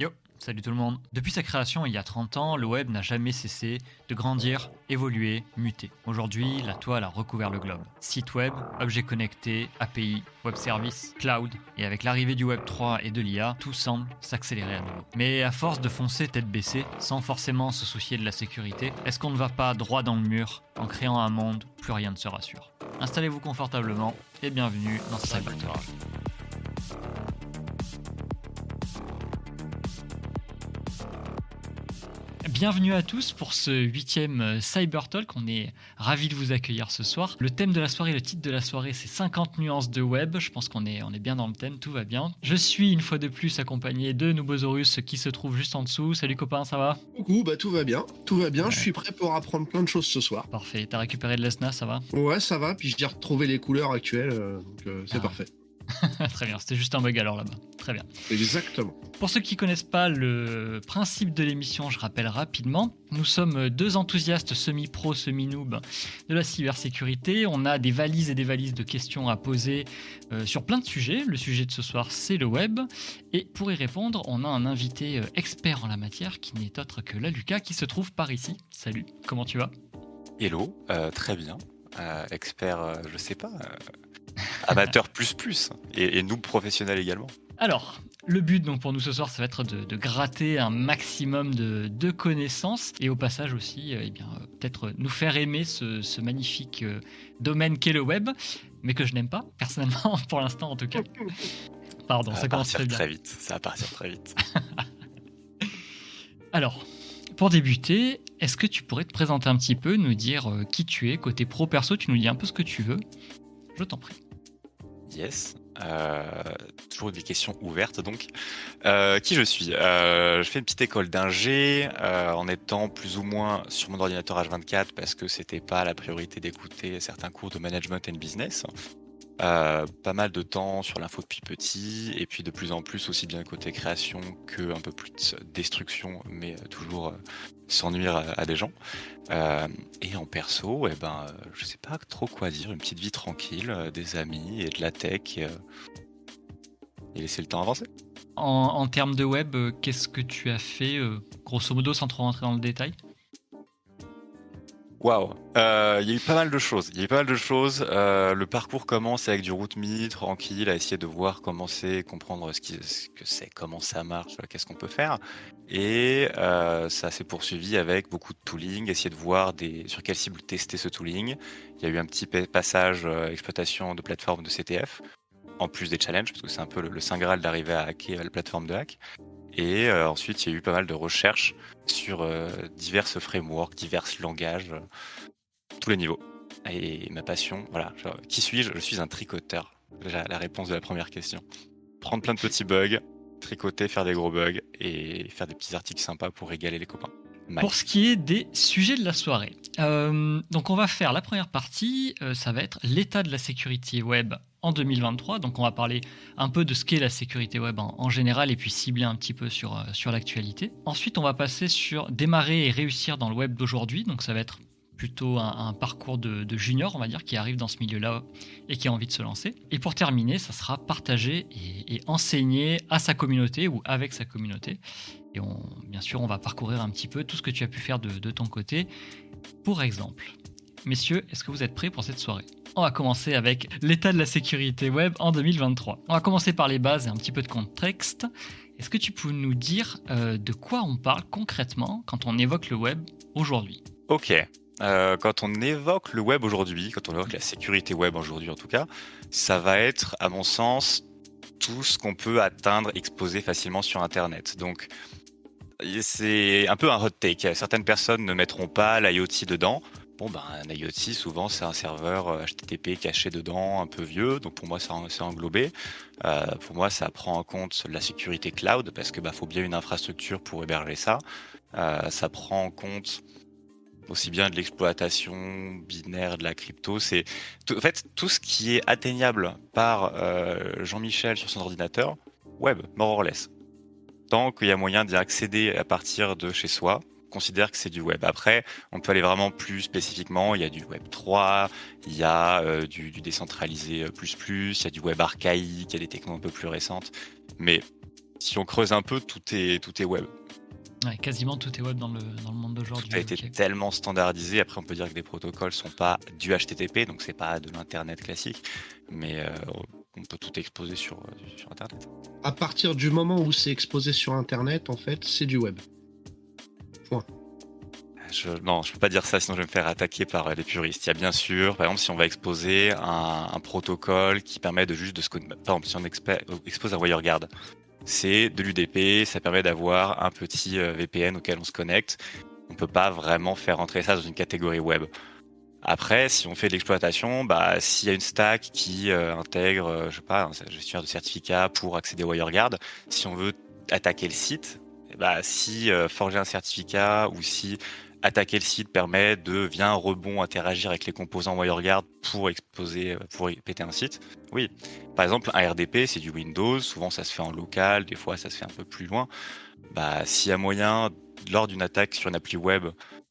Yo, salut tout le monde. Depuis sa création il y a 30 ans, le web n'a jamais cessé de grandir, évoluer, muter. Aujourd'hui, la toile a recouvert le globe. Site web, objets connectés, API, web service, cloud, et avec l'arrivée du web 3 et de l'IA, tout semble s'accélérer à nouveau. Mais à force de foncer tête baissée, sans forcément se soucier de la sécurité, est-ce qu'on ne va pas droit dans le mur en créant un monde où plus rien ne se rassure Installez-vous confortablement et bienvenue dans Cybertalk. Bienvenue à tous pour ce huitième euh, Cyber Talk. On est ravis de vous accueillir ce soir. Le thème de la soirée, le titre de la soirée, c'est 50 nuances de web. Je pense qu'on est, on est bien dans le thème, tout va bien. Je suis une fois de plus accompagné de Nubosaurus qui se trouve juste en dessous. Salut copain, ça va? Coucou, bah tout va bien, tout va bien. Je suis prêt pour apprendre plein de choses ce soir. Parfait. T'as récupéré de l'ESNA, ça va? Ouais, ça va. Puis j'ai retrouvé les couleurs actuelles, euh, donc euh, c'est Ah. parfait. Très bien, c'était juste un bug alors là-bas. Très bien. Exactement. Pour ceux qui connaissent pas le principe de l'émission, je rappelle rapidement. Nous sommes deux enthousiastes semi-pro, semi-noob de la cybersécurité. On a des valises et des valises de questions à poser euh, sur plein de sujets. Le sujet de ce soir, c'est le web. Et pour y répondre, on a un invité euh, expert en la matière qui n'est autre que la Lucas qui se trouve par ici. Salut, comment tu vas? Hello, euh, très bien. Euh, expert, euh, je sais pas. Euh, amateur plus plus. Et, et noob professionnel également. Alors, le but donc pour nous ce soir, ça va être de, de gratter un maximum de, de connaissances et au passage aussi, euh, eh bien, euh, peut-être nous faire aimer ce, ce magnifique euh, domaine qu'est le web, mais que je n'aime pas personnellement pour l'instant en tout cas. Pardon, Ça ça va commence partir très bien. très vite. Ça va partir très vite. Alors, pour débuter, est-ce que tu pourrais te présenter un petit peu, nous dire qui tu es, côté pro perso, tu nous dis un peu ce que tu veux? Je t'en prie. Yes. Euh, toujours des questions ouvertes donc. Euh, qui je suis? Euh, Je fais une petite école d'ingé en étant plus ou moins sur mon ordinateur H24 parce que c'était pas la priorité d'écouter certains cours de management and business. Pas mal de temps sur l'info depuis petit et puis de plus en plus aussi bien côté création que un peu plus de destruction mais toujours sans nuire à, des gens. Euh, et en perso, eh ben, euh, je sais pas trop quoi dire, une petite vie tranquille, euh, des amis et de la tech et, et laisser le temps avancer. En, en termes de web, qu'est-ce que tu as fait, grosso modo, sans trop rentrer dans le détail? Waouh, Euh, il y a eu pas mal de choses. Il y a eu pas mal de choses. Euh, le parcours commence avec du route me, tranquille, à essayer de voir comment c'est, comprendre ce, que c'est, comment ça marche, qu'est-ce qu'on peut faire. Et euh, ça s'est poursuivi avec beaucoup de tooling, essayer de voir sur quelle cible tester ce tooling. Il y a eu un petit pa- passage exploitation de plateforme de CTF, en plus des challenges, parce que c'est un peu le, le saint graal d'arriver à hacker la plateforme de hack. Et euh, ensuite, il y a eu pas mal de recherches sur euh, diverses frameworks, divers langages, euh, tous les niveaux. Et ma passion, voilà, qui suis-je? Je suis un tricoteur. La, la réponse de la première question. Prendre plein de petits bugs, tricoter, faire des gros bugs et faire des petits articles sympas pour régaler les copains. Pour ce qui est des sujets de la soirée, donc on va faire la première partie, ça va être l'état de la sécurité web en 2023. Donc on va parler un peu de ce qu'est la sécurité web en, général et puis cibler un petit peu sur, euh, sur l'actualité. Ensuite, on va passer sur démarrer et réussir dans le web d'aujourd'hui. Donc ça va être plutôt un, parcours de, junior, on va dire, qui arrive dans ce milieu-là et qui a envie de se lancer. Et pour terminer, ça sera partager et, enseigner à sa communauté ou avec sa communauté. Et on, bien sûr, on va parcourir un petit peu tout ce que tu as pu faire de ton côté. Pour exemple, messieurs, est-ce que vous êtes prêts pour cette soirée? On va commencer avec l'état de la sécurité web en 2023. On va commencer par les bases et un petit peu de contexte. Est-ce que tu peux nous dire euh, de quoi on parle concrètement quand on évoque le web aujourd'hui? Ok. Euh, quand on évoque le web aujourd'hui, quand on évoque la sécurité web aujourd'hui en tout cas, ça va être, à mon sens, tout ce qu'on peut atteindre, exposer facilement sur Internet. Donc, c'est un peu un hot take. Certaines personnes ne mettront pas l'IoT dedans. Bon, ben, un IoT, souvent, c'est un serveur euh, HTTP caché dedans, un peu vieux. Donc, pour moi, c'est englobé. Euh, pour moi, ça prend en compte la sécurité cloud parce que bah, faut bien une infrastructure pour héberger ça. Euh, ça prend en compte aussi bien de l'exploitation binaire de la crypto. C'est en fait tout ce qui est atteignable par euh, Jean-Michel sur son ordinateur, web, more or less. Tant qu'il y a moyen d'y accéder à partir de chez soi, considère que c'est du web. Après, on peut aller vraiment plus spécifiquement. Il y a du web 3, il y a euh, du, du décentralisé euh, plus plus, il y a du web archaïque, il y a des technos un peu plus récentes. Mais si on creuse un peu, tout est, tout est web. Ouais, quasiment tout est web dans le, dans le monde d'aujourd'hui. Ça a été tellement standardisé. Après, on peut dire que des protocoles sont pas du HTTP, donc c'est pas de l'internet classique, mais euh, on peut tout exposer sur, sur internet. À partir du moment où c'est exposé sur internet, en fait, c'est du web. Point. Je, non, je peux pas dire ça, sinon je vais me faire attaquer par les puristes. Il y a bien sûr, par exemple, si on va exposer un, protocole qui permet de juste de se, par exemple, si on expose un WireGuard, c'est de l'UDP, ça permet d'avoir un petit euh, VPN auquel on se connecte. On peut pas vraiment faire rentrer ça dans une catégorie web. Après, si on fait de l'exploitation, bah, s'il y a une stack qui euh, intègre, euh, je sais pas, un gestionnaire de certificats pour accéder au WireGuard, si on veut attaquer le site, bah, si forger un certificat ou si attaquer le site permet de, via un rebond, interagir avec les composants WireGuard pour exposer, pour péter un site. Oui. Par exemple, un RDP, c'est du Windows. Souvent, ça se fait en local. Des fois, ça se fait un peu plus loin. Bah, s'il y a moyen, lors d'une attaque sur une appli web,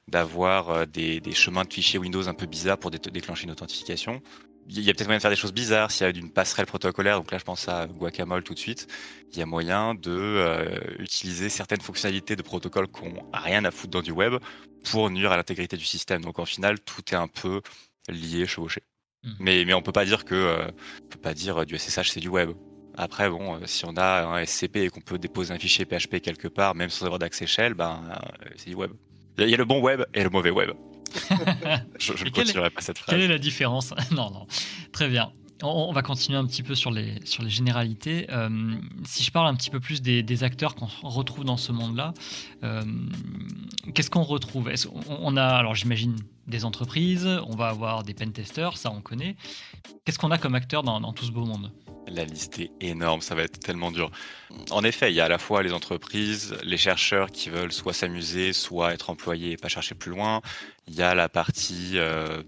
d'avoir euh, des, chemins de fichiers Windows un peu bizarres pour déclencher une authentification, il y a peut-être moyen de faire des choses bizarres s'il y a une passerelle protocolaire. Donc là, je pense à Guacamole tout de suite. Il y a moyen de euh, utiliser certaines fonctionnalités de protocoles qui n'ont rien à foutre dans du web pour nuire à l'intégrité du système. Donc en final, tout est un peu lié, chevauché. Mmh. Mais, mais on peut pas dire que euh, on peut pas dire du SSH c'est du web. Après, bon, euh, si on a un SCP et qu'on peut déposer un fichier PHP quelque part, même sans avoir d'accès shell, ben, c'est du web. Il y a le bon web et le mauvais web. je, ne continuerai pas cette phrase. Quelle est la différence Non, non. Très bien. On, va continuer un petit peu sur les, sur les généralités. Euh, si je parle un petit peu plus des, acteurs qu'on retrouve dans ce monde-là, euh, qu'est-ce qu'on retrouve? On, a, alors j'imagine, des entreprises, on va avoir des pentesters, ça on connaît. Qu'est-ce qu'on a comme acteurs dans, dans tout ce beau monde? La liste est énorme, ça va être tellement dur. En effet, il y a à la fois les entreprises, les chercheurs qui veulent soit s'amuser, soit être employés et pas chercher plus loin. Il y a la partie euh,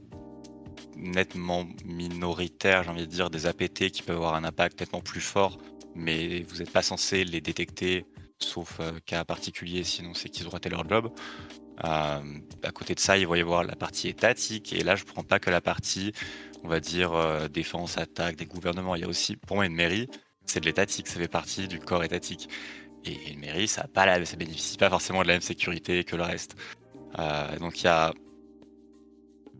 nettement minoritaire, j'ai envie de dire, des APT qui peuvent avoir un impact nettement plus fort, mais vous n'êtes pas censé les détecter, sauf euh, cas particulier, sinon c'est qu'ils ont raté leur job. Euh, à côté de ça, il va y la partie étatique, et là je ne prends pas que la partie on va dire, euh, défense, attaque des gouvernements. Il y a aussi, pour moi, une mairie, c'est de l'étatique, ça fait partie du corps étatique. Et une mairie, ça ne ça bénéficie pas forcément de la même sécurité que le reste. Euh, donc il y a,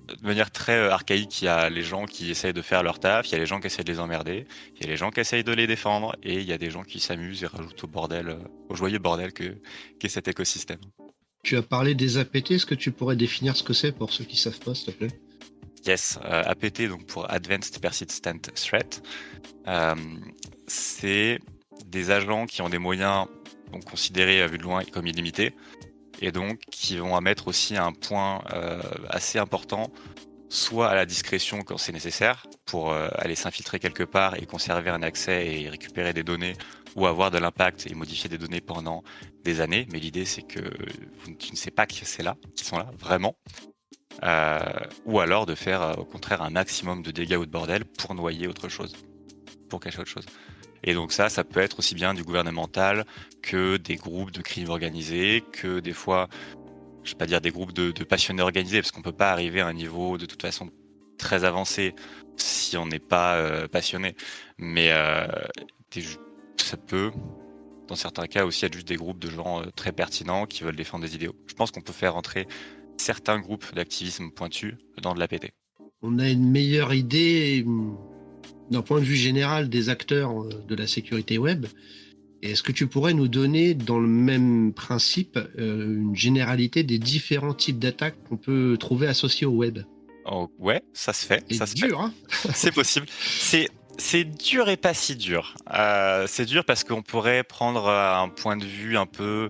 de manière très archaïque, il y a les gens qui essayent de faire leur taf, il y a les gens qui essayent de les emmerder, il y a les gens qui essayent de les défendre, et il y a des gens qui s'amusent et rajoutent au bordel, au joyeux bordel que qu'est cet écosystème. Tu as parlé des APT, est-ce que tu pourrais définir ce que c'est pour ceux qui savent pas, s'il te plaît? Yes, euh, APT, donc pour Advanced Persistent Threat, euh, c'est des agents qui ont des moyens considérés à vue de loin comme illimités, et donc qui vont mettre aussi un point euh, assez important, soit à la discrétion quand c'est nécessaire, pour aller s'infiltrer quelque part et conserver un accès et récupérer des données, ou avoir de l'impact et modifier des données pendant des années. Mais l'idée, c'est que tu ne sais pas qui c'est là, qui sont là, vraiment. Euh, ou alors de faire euh, au contraire un maximum de dégâts ou de bordel pour noyer autre chose, pour cacher autre chose. Et donc ça, ça peut être aussi bien du gouvernemental que des groupes de crimes organisés, que des fois, je vais pas dire des groupes de, passionnés organisés, parce qu'on peut pas arriver à un niveau de toute façon très avancé si on n'est pas euh, passionné. Mais ça peut, dans certains cas aussi, être juste des groupes de gens très pertinents qui veulent défendre des idéaux. Je pense qu'on peut faire entrer certains groupes d'activisme pointus dans de l'APT. On a une meilleure idée hum, d'un point de vue général des acteurs euh, de la sécurité web. Est-ce que tu pourrais nous donner, dans le même principe, euh, une généralité des différents types d'attaques qu'on peut trouver associés au web? Oh, Ouais, ça se fait. C'est dur, hein C'est possible. C'est c'est dur et pas si dur. Euh, c'est dur parce qu'on pourrait prendre un point de vue un peu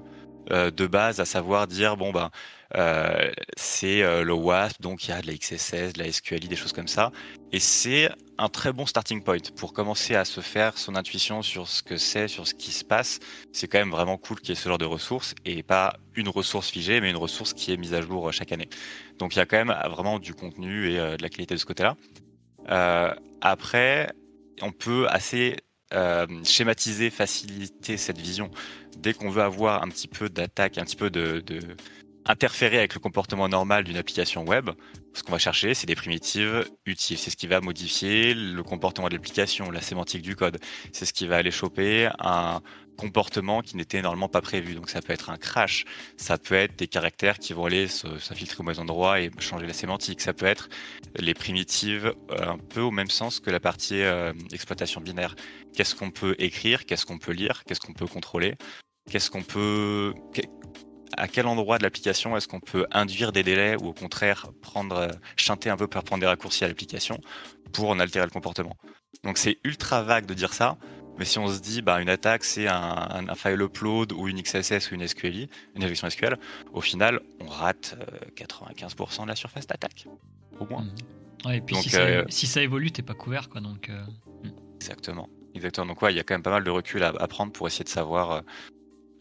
de base, à savoir dire bon ben euh, c'est euh, le WASP, donc il y a de la XSS, de la SQLI, des choses comme ça. Et c'est un très bon starting point pour commencer à se faire son intuition sur ce que c'est, sur ce qui se passe. C'est quand même vraiment cool qu'il y ait ce genre de ressources et pas une ressource figée, mais une ressource qui est mise à jour chaque année. Donc il y a quand même vraiment du contenu et euh, de la qualité de ce côté-là. après, on peut assez schématiser, faciliter cette vision. Dès qu'on veut avoir un petit peu d'attaque, un petit peu de interférer avec le comportement normal d'une application web, ce qu'on va chercher, c'est des primitives utiles. C'est ce qui va modifier le comportement de l'application, la sémantique du code. C'est ce qui va aller choper un comportement qui n'était normalement pas prévu. Donc ça peut être un crash, ça peut être des caractères qui vont aller s'infiltrer au mauvais endroit et changer la sémantique. Ça peut être les primitives euh, un peu au même sens que la partie euh, exploitation binaire. Qu'est-ce qu'on peut écrire, qu'est-ce qu'on peut lire, qu'est-ce qu'on peut contrôler, qu'est-ce qu'on peut à quel endroit de l'application est-ce qu'on peut induire des délais ou au contraire prendre, euh, chanter un peu pour prendre des raccourcis à l'application pour en altérer le comportement? Donc c'est ultra vague de dire ça, mais si on se dit bah, une attaque c'est un, un, file upload ou une XSS ou une SQLI, une injection SQL, au final on rate 95% euh, de la surface d'attaque, au moins. Mmh. et puis si, ça, euh, si, ça, évolue, t'es pas couvert quoi donc. Mmh. Exactement. Exactement. Donc ouais, il y a quand même pas mal de recul à, à prendre pour essayer de savoir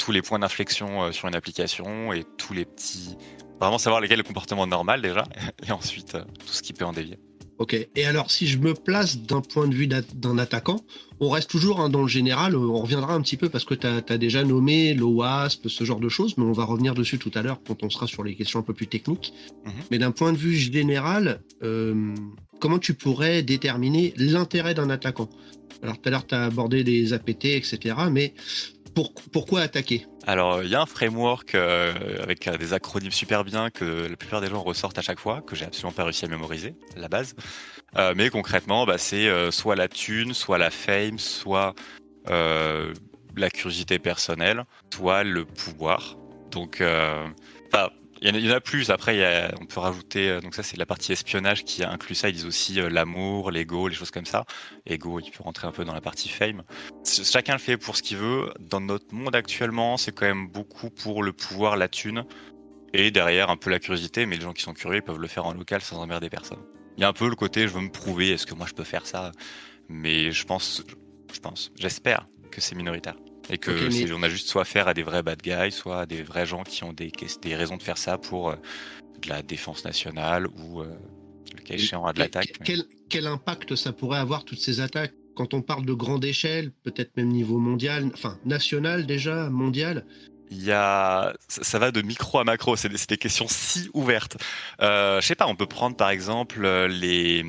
tous les points d'inflexion euh, sur une application et tous les petits. Vraiment savoir lesquels est le comportement normal déjà, et ensuite euh, tout ce qui peut en dévier. Ok, et alors si je me place d'un point de vue d'un attaquant, on reste toujours hein, dans le général, on reviendra un petit peu parce que tu as, déjà nommé l'OWASP, ce genre de choses, mais on va revenir dessus tout à l'heure quand on sera sur les questions un peu plus techniques. Mhm. Mais d'un point de vue général, euh, comment tu pourrais déterminer l'intérêt d'un attaquant? Alors tout à l'heure tu as abordé les APT, etc., mais pourquoi attaquer Alors, il y a un framework euh, avec euh, des acronymes super bien que la plupart des gens ressortent à chaque fois, que j'ai absolument pas réussi à mémoriser, la base. Euh, mais concrètement, bah, c'est soit la thune, soit la fame, soit la curiosité personnelle, soit le pouvoir. Donc, il y, en a plus. Après, on peut rajouter. Euh, donc ça, c'est la partie espionnage qui inclut ça. Ils disent aussi euh, l'amour, l'ego, les choses comme ça. Ego, il peut rentrer un peu dans la partie fame. Chacun le fait pour ce qu'il veut. Dans notre monde actuellement, c'est quand même beaucoup pour le pouvoir, la thune, et derrière un peu la curiosité. Mais les gens qui sont curieux peuvent le faire en local sans emmerder personne. Il y a un peu le côté, je veux me prouver, est-ce que moi je peux faire ça? Mais je pense, je pense, j'espère que c'est minoritaire. Et que on a juste soit affaire à des vrais bad guys, soit à des vrais gens qui ont des, des raisons de faire ça pour euh, de la défense nationale ou euh, le cas échéant à de l'attaque. Quel, quel, impact ça pourrait avoir toutes ces attaques? Quand on parle de grande échelle, peut-être même niveau mondial, enfin national déjà, mondial il y a, ça va de micro à macro. C'est des, des, questions si ouvertes. Euh, je sais pas, on peut prendre par exemple les,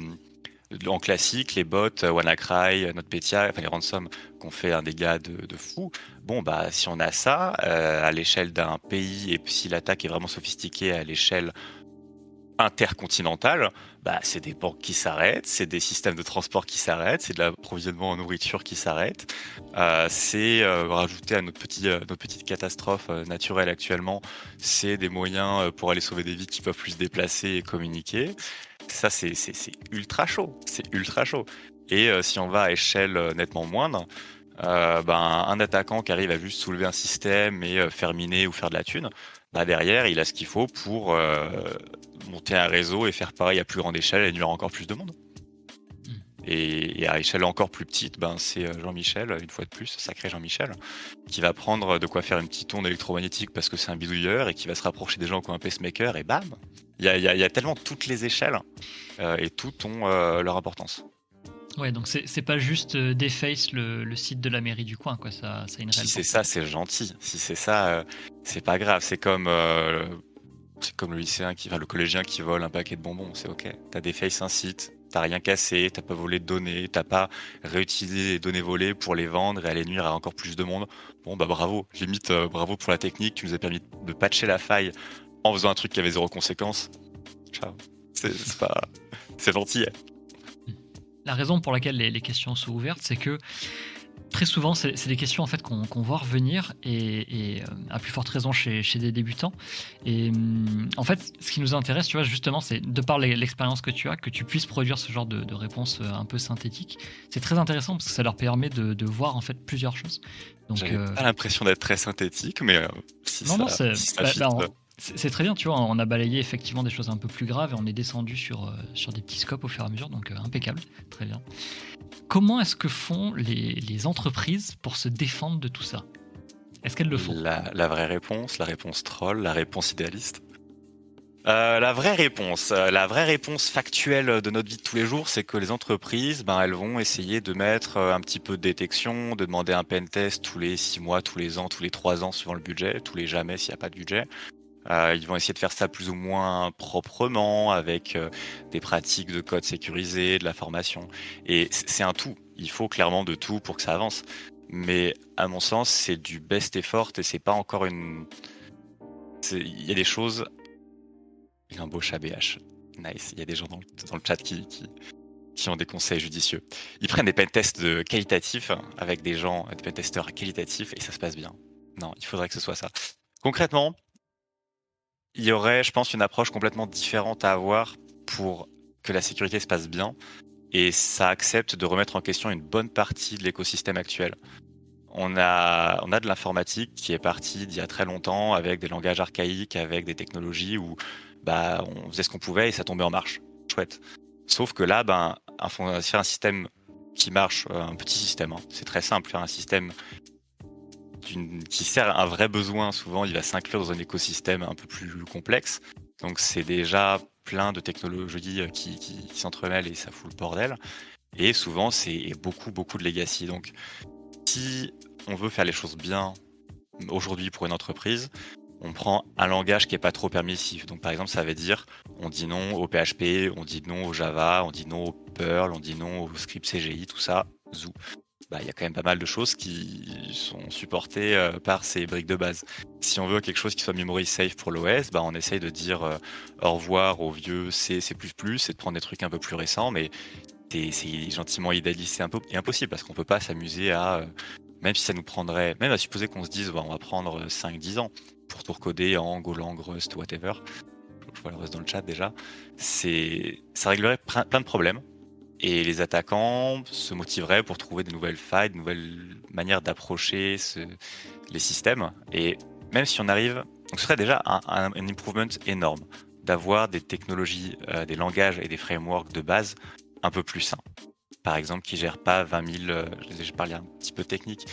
en classique, les bots, euh, WannaCry, euh, NotPetya, enfin les ransoms, qu'on fait un dégât de, fou. Bon, bah, si on a ça euh, à l'échelle d'un pays et si l'attaque est vraiment sophistiquée à l'échelle intercontinentale, bah, c'est des banques qui s'arrêtent, c'est des systèmes de transport qui s'arrêtent, c'est de l'approvisionnement en nourriture qui s'arrête. Euh, c'est euh, rajouter à notre, petit, notre petite catastrophe naturelle actuellement, c'est des moyens pour aller sauver des vies qui peuvent plus se déplacer et communiquer ça c'est ultra chaud, c'est ultra chaud. Et euh, si on va à échelle euh, nettement moindre, euh, ben, un attaquant qui arrive à juste soulever un système et faire miner ou faire de la thune, bah derrière il a ce qu'il faut pour monter un réseau et faire pareil à plus grande échelle et nuire encore plus de monde. Et, à échelle encore plus petite, ben, c'est euh, Jean-Michel, une fois de plus, sacré Jean-Michel, qui va prendre de quoi faire une petite onde électromagnétique parce que c'est un bidouilleur et qui va se rapprocher des gens qui ont un pacemaker et bam Il y a, y a, tellement toutes les échelles euh, et toutes ont euh, leur importance. Ouais, donc c'est pas juste déface le, le, site de la mairie du coin, quoi. Ça, ça a une Si c'est ça, c'est gentil. Si c'est ça, c'est pas grave. C'est comme c'est comme le lycéen qui, va le collégien qui vole un paquet de bonbons. C'est ok. T'as déface un site, t'as rien cassé, t'as pas volé de données, t'as pas réutilisé les données volées pour les vendre et aller nuire à encore plus de monde. Bon bah bravo, limite euh, bravo pour la technique qui nous a permis de patcher la faille en faisant un truc qui avait zéro conséquence. Ciao. C'est pas, c'est gentil. Hein. La raison pour laquelle les questions sont ouvertes, c'est que très souvent, c'est des questions en fait qu'on voit revenir et, euh, à plus forte raison chez, des débutants. Et hum, en fait, ce qui nous intéresse, tu vois, justement, c'est de par l'expérience que tu as, que tu puisses produire ce genre de, réponse euh, un peu synthétique. C'est très intéressant parce que ça leur permet de, voir en fait plusieurs choses. Donc, euh, pas l'impression d'être très synthétique, mais si non, ça, non, si bah, bah, c'est très bien, tu vois, on a balayé effectivement des choses un peu plus graves et on est descendu sur, euh, sur des petits scopes au fur et à mesure, donc euh, impeccable, très bien. Comment est-ce que font les, entreprises pour se défendre de tout ça? Est-ce qu'elles le font? La, vraie réponse, la réponse troll, la réponse idéaliste euh, la vraie réponse, la vraie réponse factuelle de notre vie de tous les jours, c'est que les entreprises, ben, elles vont essayer de mettre un petit peu de détection, de demander un pen test tous les six mois, tous les ans, tous les trois ans, suivant le budget, tous les jamais s'il n'y a pas de budget. Euh, ils vont essayer de faire ça plus ou moins proprement, avec euh, des pratiques de code sécurisé, de la formation. Et c'est un tout. Il faut clairement de tout pour que ça avance. Mais à mon sens, c'est du best effort et c'est pas encore une. Il y a des choses. Il a un. Nice. Il y a des gens dans le, chat qui, qui, ont des conseils judicieux. Ils prennent des pentests qualitatifs avec des gens, des pentesters qualitatifs et ça se passe bien. Non, il faudrait que ce soit ça. Concrètement, il y aurait, je pense, une approche complètement différente à avoir pour que la sécurité se passe bien et ça accepte de remettre en question une bonne partie de l'écosystème actuel. On a, on a de l'informatique qui est partie d'il y a très longtemps avec des langages archaïques, avec des technologies où bah, on faisait ce qu'on pouvait et ça tombait en marche. Chouette. Sauf que là, ben, faire un système qui marche, euh, un petit système, hein. c'est très simple, faire un système qui sert à un vrai besoin, souvent il va s'inclure dans un écosystème un peu plus complexe. Donc c'est déjà plein de technologies euh, qui, qui, s'entremêlent et ça fout le bordel. Et souvent c'est beaucoup beaucoup de legacy. Donc si on veut faire les choses bien aujourd'hui pour une entreprise, on prend un langage qui est pas trop permissif. Donc par exemple, ça veut dire on dit non au PHP, on dit non au Java, on dit non au Perl, on dit non au script CGI, tout ça, zou. Bah, y a quand même pas mal de choses qui sont supportées euh, par ces briques de base. Si on veut quelque chose qui soit memory safe pour l'OS, bah, on essaye de dire euh, au revoir au vieux C, C++ et de prendre des trucs un peu plus récents, mais c'est gentiment idéalisé et impossible parce qu'on peut pas s'amuser à, euh, même si ça nous prendrait, même à supposer qu'on se dise, bah, on va prendre 5-10 ans pour tout recoder en Golang, Rust, whatever. Je vois le Rust dans le chat déjà. C'est, ça réglerait plein de problèmes et les attaquants se motiveraient pour trouver de nouvelles failles, de nouvelles manières d'approcher les systèmes. Et même si on arrive, ce serait déjà un, improvement énorme d'avoir des technologies, euh, des langages et des frameworks de base un peu plus sains. Par exemple, qui gèrent pas 20 000, euh, je parlé un petit peu technique,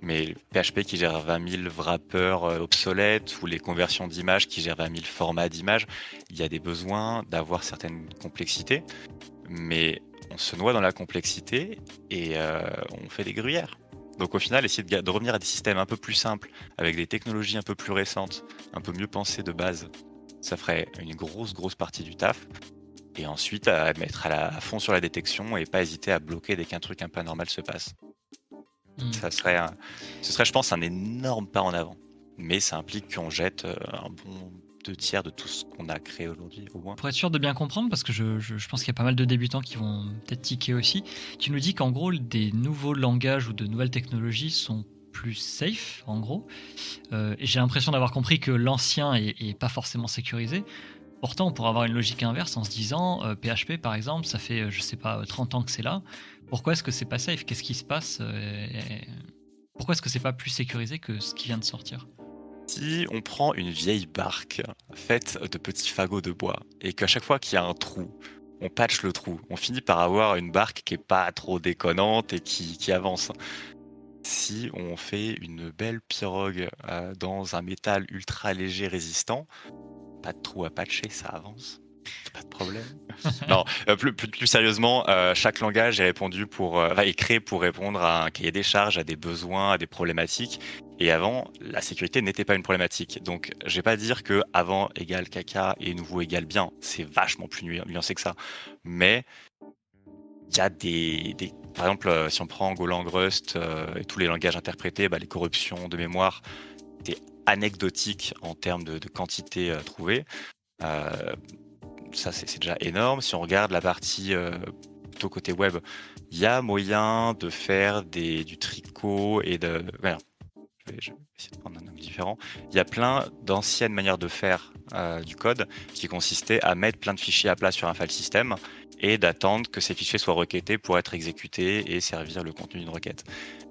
mais PHP qui gère 20 000 wrappers euh, obsolètes ou les conversions d'images qui gèrent 20 000 formats d'images, il y a des besoins d'avoir certaines complexités. Mais on se noie dans la complexité et euh, on fait des gruyères. Donc au final, essayer de, revenir à des systèmes un peu plus simples, avec des technologies un peu plus récentes, un peu mieux pensées de base, ça ferait une grosse, grosse partie du taf. Et ensuite, à mettre à, fond sur la détection et pas hésiter à bloquer dès qu'un truc un peu anormal se passe. Hmm. Ça serait, ce serait, je pense, un énorme pas en avant. Mais ça implique qu'on jette euh, un bon deux tiers de tout ce qu'on a créé aujourd'hui, au moins. Pour être sûr de bien comprendre, parce que je, pense qu'il y a pas mal de débutants qui vont peut-être tiquer aussi, tu nous dis qu'en gros, des nouveaux langages ou de nouvelles technologies sont plus safe, en gros. Euh, j'ai l'impression d'avoir compris que l'ancien est, pas forcément sécurisé. Pourtant, on pourrait avoir une logique inverse en se disant, PHP euh, par exemple, ça fait, je sais pas, 30 ans que c'est là. Pourquoi est-ce que c'est pas safe? Qu'est-ce qui se passe euh, Pourquoi est-ce que c'est pas plus sécurisé que ce qui vient de sortir? Si on prend une vieille barque faite de petits fagots de bois et qu'à chaque fois qu'il y a un trou, on patche le trou, on finit par avoir une barque qui est pas trop déconnante et qui, avance. Si on fait une belle pirogue euh, dans un métal ultra léger résistant, pas de trou à patcher, ça avance. Pas de problème. non, euh, plus, plus, sérieusement, euh, chaque langage est répondu pour, est créé pour répondre à un cahier des charges, à des besoins, à des problématiques. Et avant, la sécurité n'était pas une problématique. Donc, je vais pas dire que avant égale caca et nouveau égale bien. C'est vachement plus nuancé que ça. Mais il y a des, par exemple, euh, si on prend Golang, Rust euh, et tous les langages interprétés, bah, les corruptions de mémoire, c'est anecdotique en termes de, quantité euh, trouvée. ça, c'est déjà énorme. Si on regarde la partie plutôt côté web, il y a moyen de faire du tricot et de je vais, essayer de prendre un angle différent. Il y a plein d'anciennes manières de faire euh, du code qui consistaient à mettre plein de fichiers à plat sur un file system et d'attendre que ces fichiers soient requêtés pour être exécutés et servir le contenu d'une requête.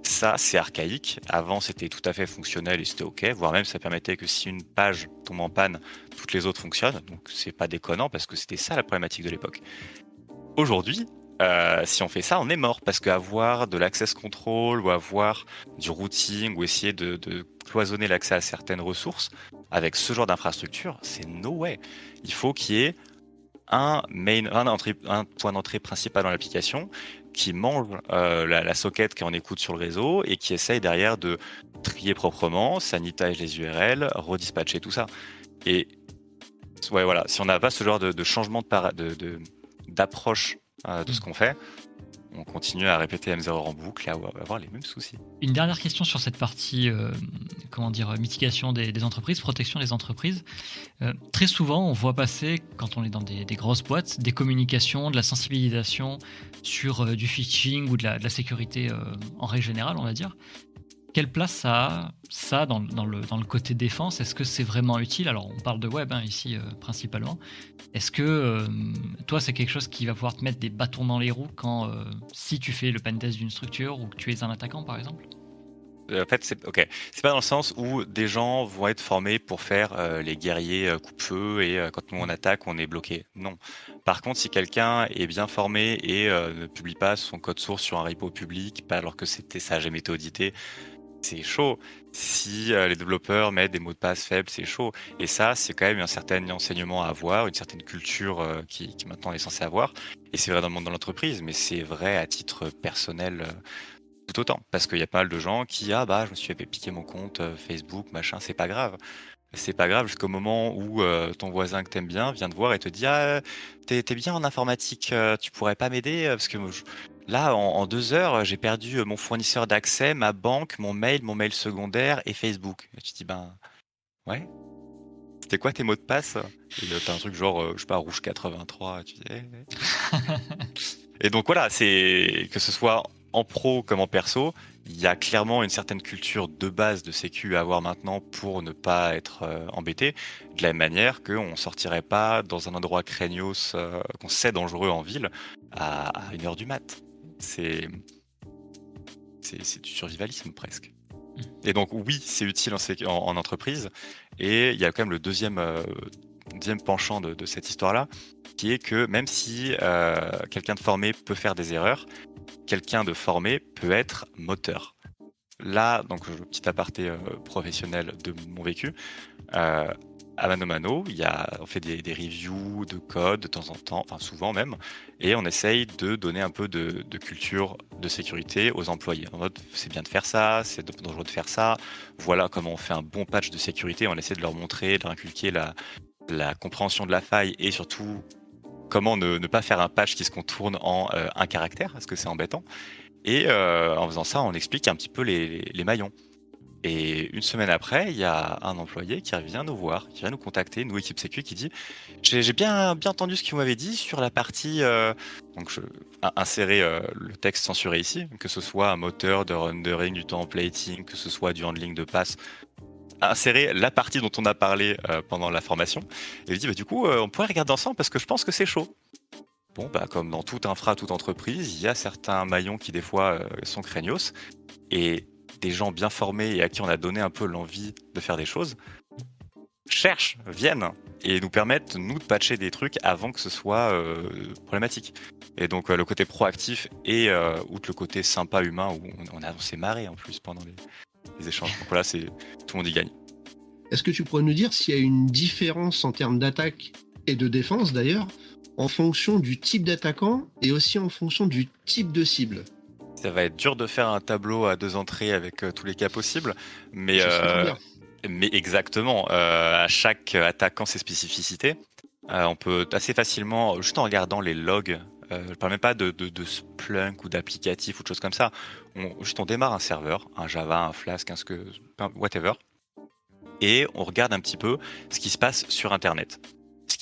Ça, c'est archaïque. Avant, c'était tout à fait fonctionnel et c'était OK, voire même ça permettait que si une page tombe en panne, toutes les autres fonctionnent. Donc, c'est pas déconnant parce que c'était ça la problématique de l'époque. Aujourd'hui, euh, si on fait ça, on est mort parce qu'avoir de l'access control ou avoir du routing ou essayer de, cloisonner l'accès à certaines ressources avec ce genre d'infrastructure, c'est no way. Il faut qu'il y ait un main, un, point d'entrée principal dans l'application qui mange euh, la, socket qui en écoute sur le réseau et qui essaye derrière de trier proprement, sanitize les URL, redispatcher tout ça. Et ouais, voilà, si on n'a pas ce genre de, changement d'approche de ce mm. qu'on fait, on continue à répéter M0 en boucle et à avoir les mêmes soucis. Une dernière question sur cette partie, euh, comment dire, mitigation des, entreprises, protection des entreprises. Euh, très souvent, on voit passer, quand on est dans des, grosses boîtes, des communications, de la sensibilisation sur euh, du phishing ou de la sécurité en règle générale, on va dire quelle place ça a, dans, le, côté défense? Est-ce que c'est vraiment utile? Alors, on parle de web hein, ici euh, principalement. Est-ce que euh, toi, c'est quelque chose qui va pouvoir te mettre des bâtons dans les roues quand, euh, si tu fais le pentest d'une structure ou que tu es un attaquant, par exemple? En fait, c'est ok. C'est pas dans le sens où des gens vont être formés pour faire les guerriers coupe-feu et quand nous on attaque, on est bloqué. Non. Par contre, si quelqu'un est bien formé et ne publie pas son code source sur un repo public, pas alors que c'était ça jamais été audité, c'est chaud. Si euh, les développeurs mettent des mots de passe faibles, c'est chaud. Et ça, c'est quand même un certain enseignement à avoir, une certaine culture euh, qui, maintenant est censée avoir. Et c'est vrai dans le monde de l'entreprise, mais c'est vrai à titre personnel euh, tout autant. Parce qu'il y a pas mal de gens qui, ah bah, je me suis fait piquer mon compte Facebook, machin, c'est pas grave. C'est pas grave jusqu'au moment où ton voisin que t'aimes bien vient te voir et te dit Ah, t'es bien en informatique, tu pourrais pas m'aider Parce que Là, en, deux heures, j'ai perdu euh, mon fournisseur d'accès, ma banque, mon mail, mon mail secondaire et Facebook. Et tu te dis, ben, ouais. C'était quoi tes mots de passe? Et t'as un truc genre, euh, je sais pas, rouge 83. Tu dis, eh, eh. et donc voilà, c'est que ce soit en pro comme en perso, il y a clairement une certaine culture de base de sécu à avoir maintenant pour ne pas être euh, embêté. De la même manière qu'on ne sortirait pas dans un endroit craignos qu'on sait dangereux en ville à, à une heure du mat c'est c'est du survivalisme presque. Mm. Et donc oui, c'est utile en, en, entreprise. Et il y a quand même le deuxième, euh, deuxième penchant de, cette histoire-là, qui est que même si euh, quelqu'un de formé peut faire des erreurs, quelqu'un de formé peut être moteur. Là, donc petit aparté euh, professionnel de mon vécu, à Mano Mano, il y a, on fait des, reviews de code de temps en temps, enfin souvent même, et on essaye de donner un peu de, culture de sécurité aux employés. En mode, c'est bien de faire ça, c'est dangereux de faire ça, voilà comment on fait un bon patch de sécurité, on essaie de leur montrer, de leur inculquer la, compréhension de la faille et surtout comment ne, ne, pas faire un patch qui se contourne en euh, un caractère, parce que c'est embêtant. Et euh, en faisant ça, on explique un petit peu les, les maillons. Et une semaine après, il y a un employé qui vient nous voir, qui vient nous contacter, nous équipe sécu, qui dit j'ai bien bien entendu ce qu'il m'avait dit sur la partie euh, donc je insérer euh, le texte censuré ici, que ce soit un moteur de rendering, du templating, que ce soit du handling de passe, insérer la partie dont on a parlé euh, pendant la formation. Et il dit bah, du coup on pourrait regarder ensemble parce que je pense que c'est chaud. Bon, bah, comme dans toute infra, toute entreprise, il y a certains maillons qui des fois sont craignos. Et des gens bien formés et à qui on a donné un peu l'envie de faire des choses, cherchent, viennent et nous permettent, nous, de patcher des trucs avant que ce soit euh, problématique. Et donc, le côté proactif et, euh, outre le côté sympa humain, où on, a, on s'est marré en plus pendant les, échanges. Donc voilà, c'est, tout le monde y gagne. Est-ce que tu pourrais nous dire s'il y a une différence en termes d'attaque et de défense d'ailleurs, en fonction du type d'attaquant et aussi en fonction du type de cible? Ça va être dur de faire un tableau à deux entrées avec euh, tous les cas possibles, mais euh, mais exactement. Euh, à chaque attaquant ses spécificités. on peut assez facilement, juste en regardant les logs, je parle même pas de, de, Splunk ou d'applicatifs ou de choses comme ça. On, juste on démarre un serveur, un Java, un Flask, un whatever, et on regarde un petit peu ce qui se passe sur Internet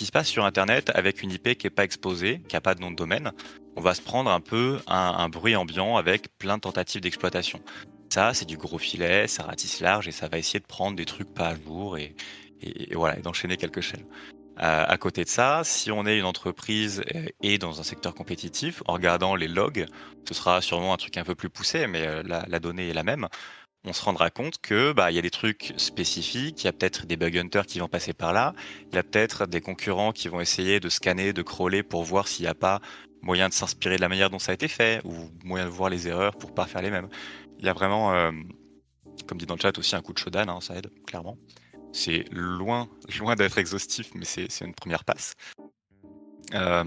se passe sur Internet avec une IP qui n'est pas exposée, qui n'a pas de nom de domaine, on va se prendre un peu un, bruit ambiant avec plein de tentatives d'exploitation. Ça, c'est du gros filet, ça ratisse large et ça va essayer de prendre des trucs pas à jour et, voilà, d'enchaîner quelques chaînes. Euh, à côté de ça, si on est une entreprise et dans un secteur compétitif, en regardant les logs, ce sera sûrement un truc un peu plus poussé, mais euh, la donnée est la même on se rendra compte que bah il y a des trucs spécifiques, il y a peut-être des bug hunters qui vont passer par là, il y a peut-être des concurrents qui vont essayer de scanner, de crawler pour voir s'il n'y a pas moyen de s'inspirer de la manière dont ça a été fait ou moyen de voir les erreurs pour pas faire les mêmes. Il y a vraiment, euh, comme dit dans le chat aussi, un coup de shodan, hein, ça aide clairement. C'est loin, loin d'être exhaustif, mais c'est une première passe. Euh,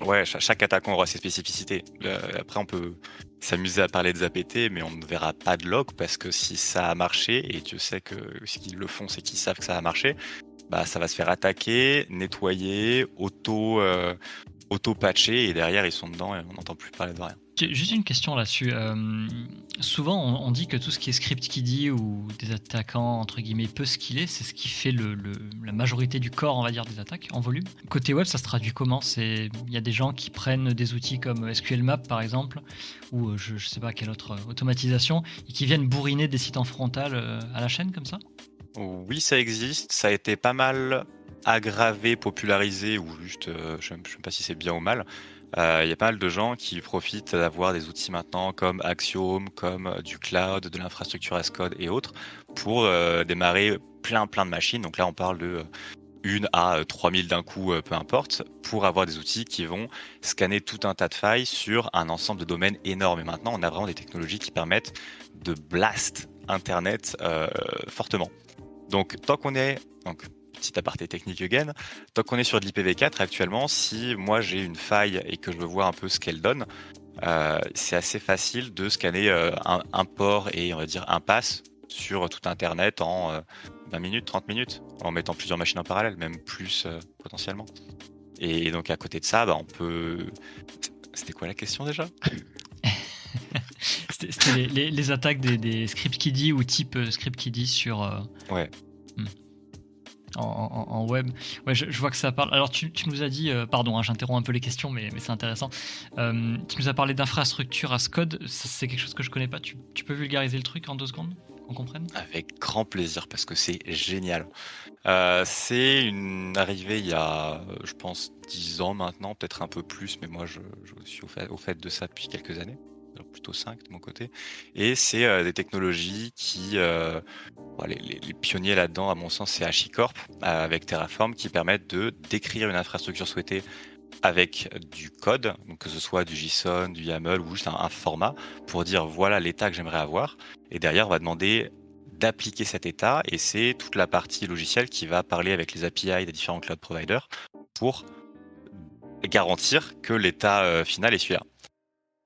Ouais, chaque attaquant aura ses spécificités. après, on peut s'amuser à parler des APT, mais on ne verra pas de log parce que si ça a marché, et tu sais que s'ils le font, c'est qu'ils savent que ça a marché, bah ça va se faire attaquer, nettoyer, auto, euh, auto-patcher, et derrière ils sont dedans et on n'entend plus parler de rien. Juste une question là-dessus. Euh, souvent, on, dit que tout ce qui est script dit ou des attaquants entre guillemets peu skillés, c'est ce qui fait la majorité du corps, on va dire, des attaques en volume. Côté web, ça se traduit comment? Il y a des gens qui prennent des outils comme SQL Map par exemple, ou euh, je, ne sais pas quelle autre automatisation, et qui viennent bourriner des sites en frontal euh, à la chaîne comme ça? Oui, ça existe. Ça a été pas mal aggravé, popularisé, ou juste, je ne sais pas si c'est bien ou mal, il euh, y a pas mal de gens qui profitent d'avoir des outils maintenant comme Axiom, comme euh, du cloud, de l'infrastructure as code et autres pour euh, démarrer plein plein de machines. Donc là, on parle de une à 3000 d'un coup, peu importe, pour avoir des outils qui vont scanner tout un tas de failles sur un ensemble de domaines énormes. Et maintenant, on a vraiment des technologies qui permettent de blast Internet fortement. Donc, tant qu'on est, donc petit aparté technique again, tant qu'on est sur de l'IPv4 actuellement, si moi j'ai une faille et que je veux voir un peu ce qu'elle donne, euh, c'est assez facile de scanner euh, un, port et on va dire un pass sur tout Internet en 20 euh, minutes, 30 minutes, en mettant plusieurs machines en parallèle, même plus potentiellement. Et donc à côté de ça, bah, on peut... C'était quoi la question déjà? C'était les, attaques des, des script kiddie ou type script kiddie sur... Ouais en, web. Je, vois que ça parle. Alors, tu, nous as dit, euh, pardon, hein, j'interromps un peu les questions, mais, c'est intéressant. Euh, tu nous as parlé d'infrastructure as code. C'est quelque chose que je connais pas. Tu, peux vulgariser le truc en deux secondes qu'on comprenne? Avec grand plaisir, parce que c'est génial. Euh, c'est une arrivée il y a, je pense, 10 ans maintenant, peut-être un peu plus, mais moi, je, suis au fait de ça depuis quelques années plutôt 5 de mon côté. Et c'est euh, des technologies qui, euh, les, pionniers là-dedans, à mon sens, c'est HashiCorp euh, avec Terraform qui permettent de décrire une infrastructure souhaitée avec du code, que ce soit du JSON, du YAML ou juste un, format pour dire voilà l'état que j'aimerais avoir. Et derrière, on va demander d'appliquer cet état et c'est toute la partie logicielle qui va parler avec les API des différents cloud providers pour garantir que l'état final est celui-là.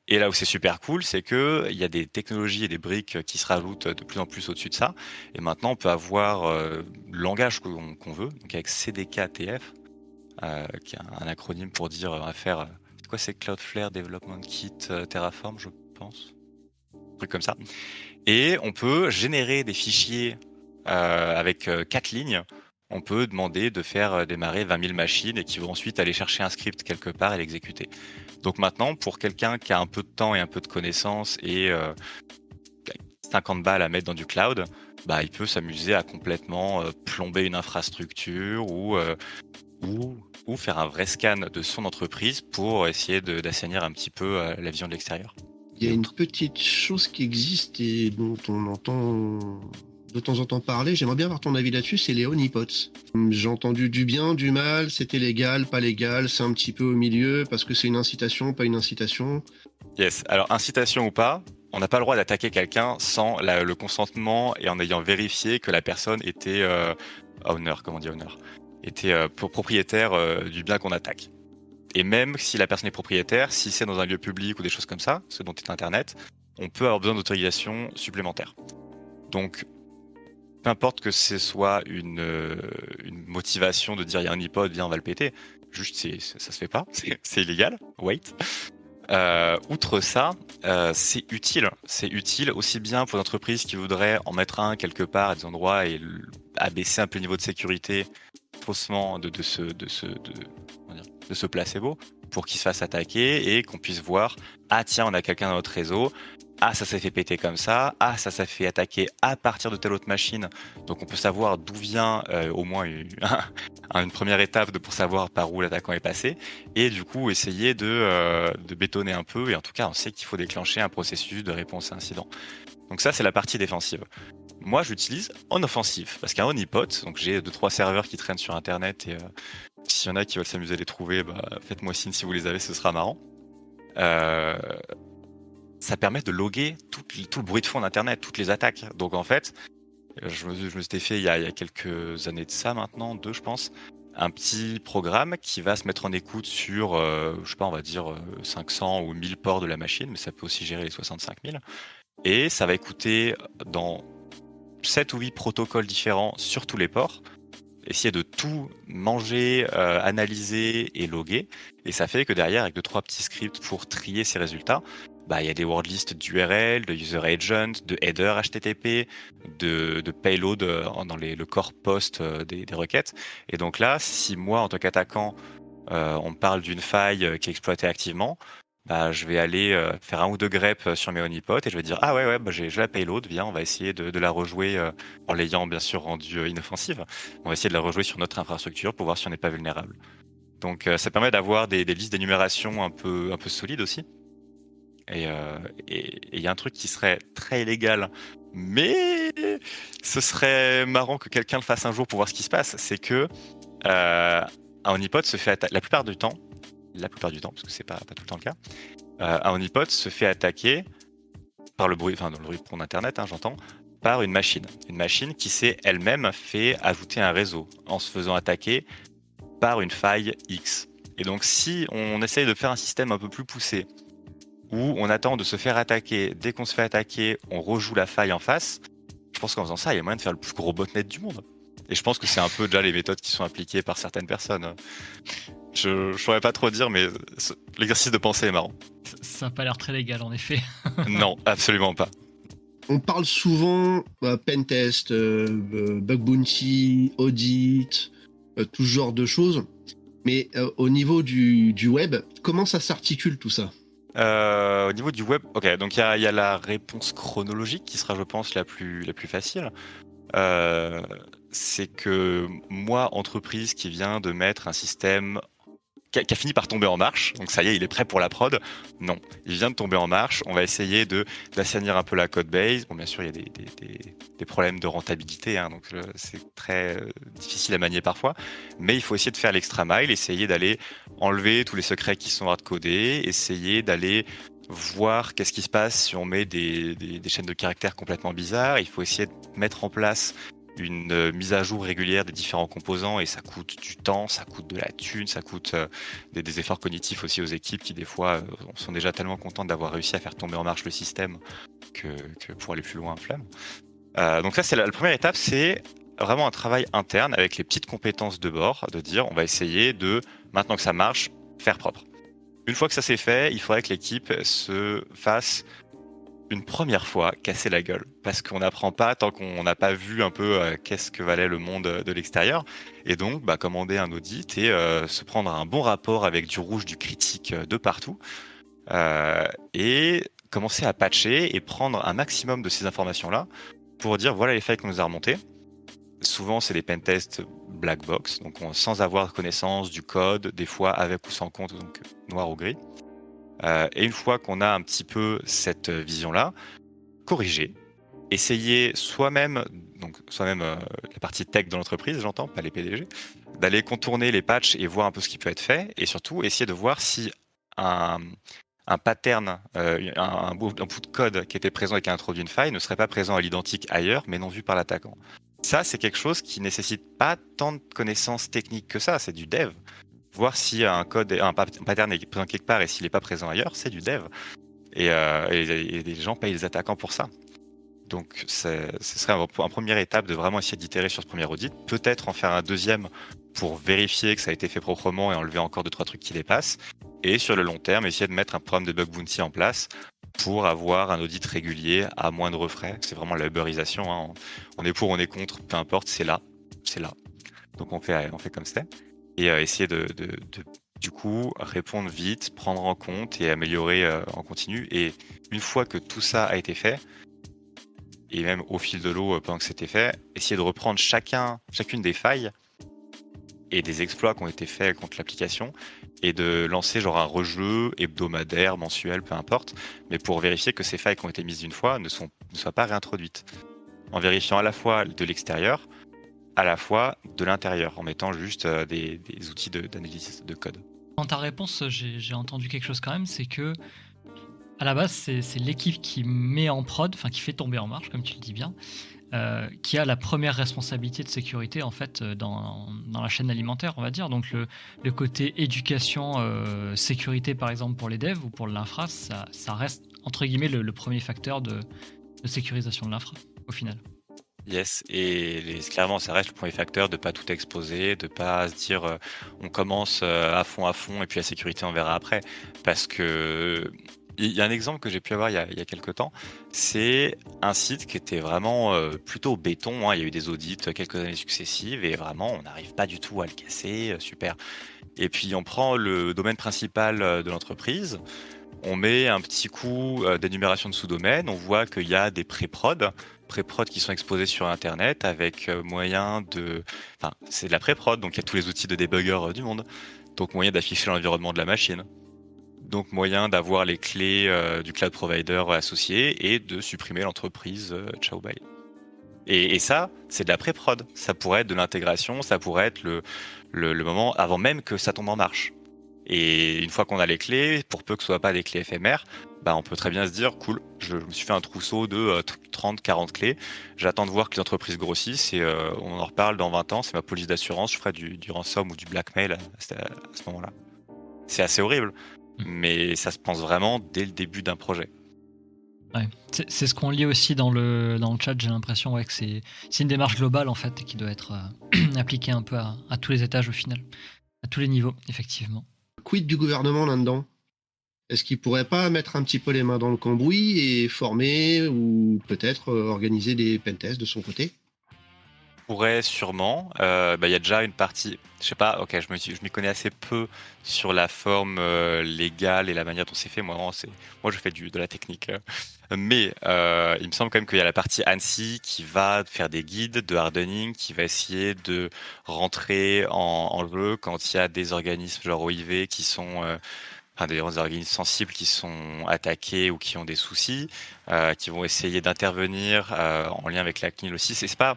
Et là où c'est super cool, c'est que il y a des technologies et des briques qui se rajoutent de plus en plus au-dessus de ça. Et maintenant, on peut avoir euh, le langage qu'on veut, donc avec CDKTF, euh, qui est un, acronyme pour dire on va faire. Quoi C'est Cloudflare Development Kit euh, Terraform, je pense, un truc comme ça. Et on peut générer des fichiers avec quatre lignes on peut demander de faire démarrer 20 000 machines et qui vont ensuite aller chercher un script quelque part et l'exécuter. Donc maintenant, pour quelqu'un qui a un peu de temps et un peu de connaissances et 50 euh, balles à mettre dans du cloud, bah, il peut s'amuser à complètement euh, plomber une infrastructure euh, ou, ou, faire un vrai scan de son entreprise pour essayer d'assainir un petit peu la vision de l'extérieur. Il y a une petite chose qui existe et dont on entend de temps en temps parler. J'aimerais bien avoir ton avis là-dessus, c'est les honeypots. J'ai entendu du bien, du mal, c'était légal, pas légal, c'est un petit peu au milieu parce que c'est une incitation, pas une incitation. Yes, alors incitation ou pas, on n'a pas le droit d'attaquer quelqu'un sans le consentement et en ayant vérifié que la personne était euh, owner, comment on dit owner, était euh, propriétaire euh, du bien qu'on attaque. Et même si la personne est propriétaire, si c'est dans un lieu public ou des choses comme ça, ce dont est Internet, on peut avoir besoin d'autorisation supplémentaire. Donc peu importe que ce soit une, euh, une motivation de dire il y a un iPod, viens, on va le péter. Juste, ça se fait pas, c'est illégal. Wait. Euh, outre ça, euh, c'est utile. C'est utile aussi bien pour l'entreprise qui voudrait en mettre un quelque part à des endroits et abaisser un peu le niveau de sécurité faussement de ce, de ce, de, de ce placebo pour qu'il se fasse attaquer et qu'on puisse voir ah tiens on a quelqu'un dans notre réseau ah ça s'est fait péter comme ça, ah ça s'est fait attaquer à partir de telle autre machine. Donc on peut savoir d'où vient euh, au moins une, première étape de, pour savoir par où l'attaquant est passé et du coup essayer de, euh, de bétonner un peu et en tout cas on sait qu'il faut déclencher un processus de réponse à incident. Donc ça c'est la partie défensive. Moi j'utilise en offensive parce qu'un honeypot, donc j'ai deux trois serveurs qui traînent sur internet et euh, s'il y en a qui veulent s'amuser à les trouver, bah, faites-moi signe si vous les avez, ce sera marrant. Euh, ça permet de loguer tout, le bruit de fond d'Internet, toutes les attaques. Donc en fait, je me, suis fait il y, a, quelques années de ça maintenant, deux je pense, un petit programme qui va se mettre en écoute sur, euh, je sais pas, on va dire 500 ou 1000 ports de la machine, mais ça peut aussi gérer les 65 000. Et ça va écouter dans 7 ou 8 protocoles différents sur tous les ports, essayer de tout manger, euh, analyser et loguer. Et ça fait que derrière, avec deux trois petits scripts pour trier ces résultats, bah il y a des word lists d'URL, de user agent, de header HTTP, de, de payload euh, dans le corps post euh, des, des, requêtes. Et donc là, si moi en tant qu'attaquant, on parle d'une faille qui est exploitée activement, bah, je vais aller euh, faire un ou deux greps euh, sur mes honeypots et je vais dire ah ouais ouais bah, j'ai la payload viens on va essayer de, la rejouer euh, en l'ayant bien sûr rendue inoffensive. On va essayer de la rejouer sur notre infrastructure pour voir si on n'est pas vulnérable. Donc ça permet d'avoir des, listes d'énumération un peu un solides aussi. Et il y a un truc qui serait très illégal mais ce serait marrant que quelqu'un le fasse un jour pour voir ce qui se passe. C'est que un honeypot se fait la plupart du temps la plupart du temps, parce que c'est pas, pas tout le temps le cas, euh, un honeypot se fait attaquer par le bruit, enfin dans le bruit pour internet, hein, j'entends, par une machine. Une machine qui s'est elle-même fait ajouter un réseau en se faisant attaquer par une faille X. Et donc si on essaye de faire un système un peu plus poussé, où on attend de se faire attaquer, dès qu'on se fait attaquer, on rejoue la faille en face, je pense qu'en faisant ça, il y a moyen de faire le plus gros botnet du monde. Et je pense que c'est un peu déjà les méthodes qui sont appliquées par certaines personnes. Je ne saurais pas trop dire, mais l'exercice de pensée est marrant. Ça n'a pas l'air très légal, en effet. non, absolument pas. On parle souvent euh, pentest, euh, euh, bug bounty, audit, tout ce genre de choses. Mais au niveau du, web, comment ça s'articule tout ça? Au niveau du web, ok, donc il y, a, la réponse chronologique qui sera, je pense, la plus, la plus facile. c'est que moi, entreprise qui vient de mettre un système qui a, fini par tomber en marche. Donc ça y est, il est prêt pour la prod. Non, il vient de tomber en marche. On va essayer d'assainir un peu la code base. Bon, bien sûr, il y a des, problèmes de rentabilité, hein, donc euh, c'est très euh, difficile à manier parfois. Mais il faut essayer de faire l'extra mile, essayer d'aller enlever tous les secrets qui sont hard-codés, essayer d'aller voir qu'est-ce qui se passe si on met des, chaînes de caractères complètement bizarres. Il faut essayer de mettre en place une euh, mise à jour régulière des différents composants et ça coûte du temps, ça coûte de la thune, ça coûte euh, des, efforts cognitifs aussi aux équipes qui des fois euh, sont déjà tellement contentes d'avoir réussi à faire tomber en marche le système que, pour aller plus loin, flemme. donc ça c'est la, première étape, c'est vraiment un travail interne avec les petites compétences de bord, de dire on va essayer de, maintenant que ça marche, faire propre. Une fois que ça s'est fait, il faudrait que l'équipe se fasse une première fois casser la gueule. Parce qu'on n'apprend pas tant qu'on n'a pas vu un peu euh, qu'est-ce que valait le monde de l'extérieur. Et donc bah, commander un audit et euh, se prendre un bon rapport avec du rouge du critique euh, de partout et commencer à patcher et prendre un maximum de ces informations là pour dire voilà les failles qu'on nous a remontées. Souvent c'est des pentests black box donc sans avoir connaissance du code des fois avec ou sans compte donc noir ou gris euh, et une fois qu'on a un petit peu cette vision-là, corriger, essayer soi-même, donc soi-même euh, la partie tech de l'entreprise, j'entends, pas les PDG, d'aller contourner les patchs et voir un peu ce qui peut être fait, et surtout essayer de voir si un, un pattern, euh, un, bout, de code qui était présent et qui a introduit une faille ne serait pas présent à l'identique ailleurs, mais non vu par l'attaquant. Ça, c'est quelque chose qui nécessite pas tant de connaissances techniques que ça, c'est du dev voir si un code, un pattern est présent quelque part et s'il n'est pas présent ailleurs, c'est du dev. Et, euh, les gens payent les attaquants pour ça. Donc, ce serait un, première étape de vraiment essayer d'itérer sur ce premier audit. Peut-être en faire un deuxième pour vérifier que ça a été fait proprement et enlever encore deux trois trucs qui dépassent. Et sur le long terme, essayer de mettre un programme de bug bounty en place pour avoir un audit régulier à moindre frais. C'est vraiment la uberisation. Hein. On est pour, on est contre, peu importe, c'est là, c'est là. Donc on fait, on fait comme c'était et euh, essayer de, du coup répondre vite, prendre en compte et améliorer euh, en continu. Et une fois que tout ça a été fait, et même au fil de l'eau euh, pendant que c'était fait, essayer de reprendre chacun, chacune des failles et des exploits qui ont été faits contre l'application et de lancer genre un rejeu hebdomadaire, mensuel, peu importe, mais pour vérifier que ces failles qui ont été mises une fois ne, sont, ne soient pas réintroduites. En vérifiant à la fois de l'extérieur, à la fois de l'intérieur, en mettant juste euh, des, outils d'analyse de, code. Dans ta réponse, j'ai entendu quelque chose quand même, c'est que à la base, c'est l'équipe qui met en prod, enfin qui fait tomber en marche, comme tu le dis bien, euh, qui a la première responsabilité de sécurité en fait euh, dans, la chaîne alimentaire, on va dire. Donc le, côté éducation, sécurité par exemple pour les devs ou pour l'infra, ça, reste entre guillemets le, premier facteur de sécurisation de l'infra au final. Yes, et les, clairement, ça reste le premier facteur de pas tout exposer, de pas se dire euh, on commence euh, à fond à fond et puis la sécurité on verra après, parce que il y a un exemple que j'ai pu avoir il y a, il quelques temps, c'est un site qui était vraiment euh, plutôt béton. Hein. Il y a eu des audits quelques années successives et vraiment on n'arrive pas du tout à le casser. super. Et puis on prend le domaine principal de l'entreprise, on met un petit coup d'énumération de sous-domaines, on voit qu'il y a des pré-prod, pré-prod qui sont exposés sur Internet avec euh, moyen de... Enfin, c'est de la pré-prod, donc il y a tous les outils de débugger euh, du monde. Donc moyen d'afficher l'environnement de la machine. Donc moyen d'avoir les clés euh, du cloud provider associées et de supprimer l'entreprise ciao bye. Et, ça, c'est de la pré-prod. Ça pourrait être de l'intégration, ça pourrait être le, le, le moment avant même que ça tombe en marche. Et une fois qu'on a les clés, pour peu que ce soit pas des clés éphémères, bah on peut très bien se dire cool, je me suis fait un trousseau de euh, 30, 40 clés. J'attends de voir que les entreprises grossissent et euh, on en reparle dans 20 ans. C'est ma police d'assurance. Je ferai du, du ransom ou du blackmail à, à- à ce moment-là. C'est assez horrible, mais ça se pense vraiment dès le début d'un projet. Ouais. C'est c'est ce qu'on lit aussi dans le, dans le chat, j'ai l'impression ouais, que c'est c'est une démarche globale en fait et qui doit être euh, appliquée un peu à, à tous les étages au final, à tous les niveaux, effectivement. Quid du gouvernement là-dedans? Est-ce qu'il pourrait pas mettre un petit peu les mains dans le cambouis et former ou peut-être euh, organiser des pentests de son côté? Pourrait sûrement. Euh, bah, Il y a déjà une partie, je sais pas, ok, je m'y connais assez peu sur la forme euh, légale et la manière dont c'est fait. Moi, moi, je fais du de la technique, mais il me semble quand même qu'il y a la partie ANSI qui va faire des guides de hardening, qui va essayer de rentrer en, en jeu quand il y a des organismes genre OIV qui sont Enfin, des organismes sensibles qui sont attaqués ou qui ont des soucis, euh, qui vont essayer d'intervenir euh, en lien avec la CNIL aussi. C'est pas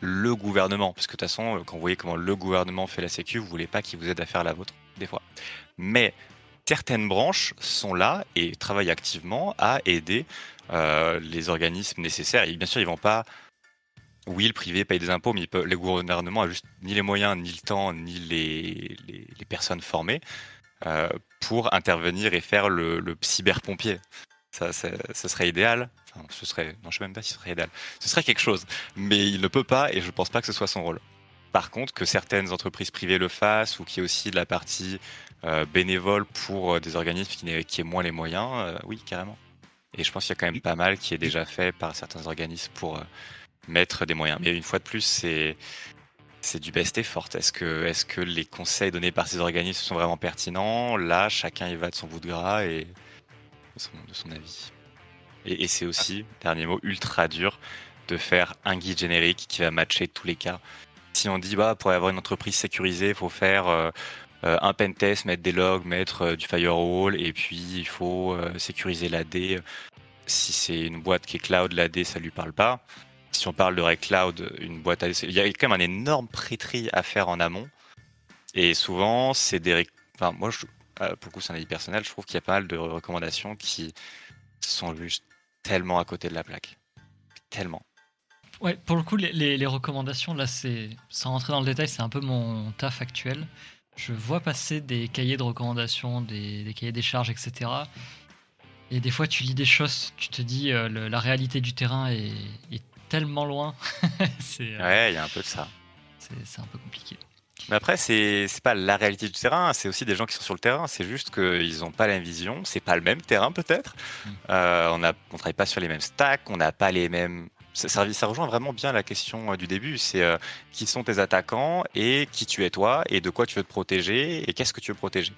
le gouvernement, parce que de toute façon, quand vous voyez comment le gouvernement fait la sécu, vous voulez pas qu'il vous aide à faire la vôtre, des fois. Mais certaines branches sont là et travaillent activement à aider euh, les organismes nécessaires. Et bien sûr, ils vont pas. Oui, le privé paye des impôts, mais le gouvernement a juste ni les moyens, ni le temps, ni les, les, personnes formées euh, pour intervenir et faire le, cyberpompier. Ça, ça serait idéal. Enfin, ce serait, non, je sais même pas si ce serait idéal. Ce serait quelque chose, mais il ne peut pas et je pense pas que ce soit son rôle. Par contre, que certaines entreprises privées le fassent ou qu'il y ait aussi de la partie euh, bénévole pour euh, des organismes qui n'aient qui aient moins les moyens, euh, oui, carrément. Et je pense qu'il y a quand même pas mal qui est déjà fait par certains organismes pour mettre des moyens. Mais une fois de plus, c'est c'est du best effort. Est-ce que, les conseils donnés par ces organismes sont vraiment pertinents? Là, chacun y va de son bout de gras et de son, avis. Et, et c'est aussi, dernier mot, ultra dur de faire un guide générique qui va matcher tous les cas. Si on dit, bah, pour avoir une entreprise sécurisée, il faut faire euh, euh, un pentest, mettre des logs, mettre euh, du firewall, et puis il faut euh, sécuriser l'AD. Si c'est une boîte qui est cloud, l'AD, ça lui parle pas. Si on parle de Red Cloud, une boîte il y a quand même un énorme pré-tri à faire en amont. Et souvent, c'est des. Enfin, moi, euh, pour le coup, c'est un avis personnel, je trouve qu'il y a pas mal de recommandations qui sont juste tellement à côté de la plaque. Tellement. Ouais, pour le coup, les, recommandations, là, c'est sans rentrer dans le détail, c'est un peu mon taf actuel. Je vois passer des cahiers de recommandations, des, cahiers des charges, etc. Et des fois, tu lis des choses, tu te dis, euh, la réalité du terrain est tellement loin. c'est euh, Ouais, il y a un peu de ça. c'est- un peu compliqué. Mais après, c'est c'est pas la réalité du terrain, c'est aussi des gens qui sont sur le terrain. C'est juste qu'ils n'ont pas la même vision, c'est pas le même terrain peut-être. Mm. Euh, on a, on travaille pas sur les mêmes stacks, on n'a pas les mêmes. Ça, ça, ça rejoint vraiment bien la question euh, du début. C'est euh, qui sont tes attaquants et qui tu es toi et de quoi tu veux te protéger et qu'est-ce que tu veux protéger.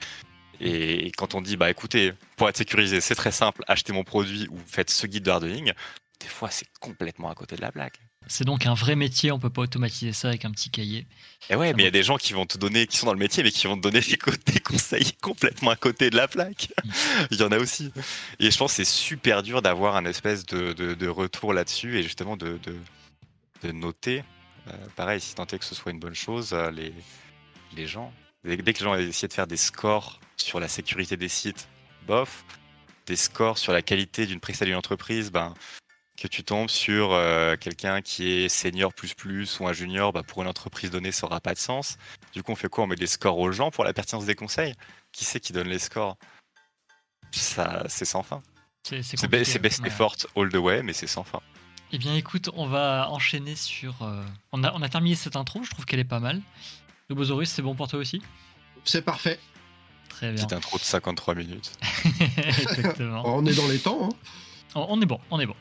Et quand on dit bah écoutez, pour être sécurisé, c'est très simple, achetez mon produit ou faites ce guide de hardening. Des fois, c'est complètement à côté de la blague. C'est donc un vrai métier, on peut pas automatiser ça avec un petit cahier. Et ouais, Ça mais il y a des gens qui vont te donner, qui sont dans le métier, mais qui vont te donner des, co- des conseils complètement à côté de la plaque. Mm. Il y en a aussi. Et je pense que c'est super dur d'avoir un espèce de, de, de retour là-dessus et justement de, de, noter. Euh, pareil, si tant est que ce soit une bonne chose, euh, les, les gens, dès, dès que les gens essaient de faire des scores sur la sécurité des sites, bof, des scores sur la qualité d'une prestation d'une entreprise, ben, que tu tombes sur quelqu'un qui est senior plus plus ou un junior, bah, pour une entreprise donnée, ça n'aura pas de sens. Du coup, on fait quoi? On met des scores aux gens pour la pertinence des conseils? Qui c'est qui donne les scores? Ça, c'est sans fin. C'est best effort all the way, mais c'est sans fin. Eh bien, écoute, on va enchaîner sur. On, a, on a terminé cette intro, je trouve qu'elle est pas mal. Lobosaurus, c'est bon pour toi aussi? C'est parfait. Très bien. Petite intro de 53 minutes. Exactement. on est dans les temps. Hein. On est bon, on est bon.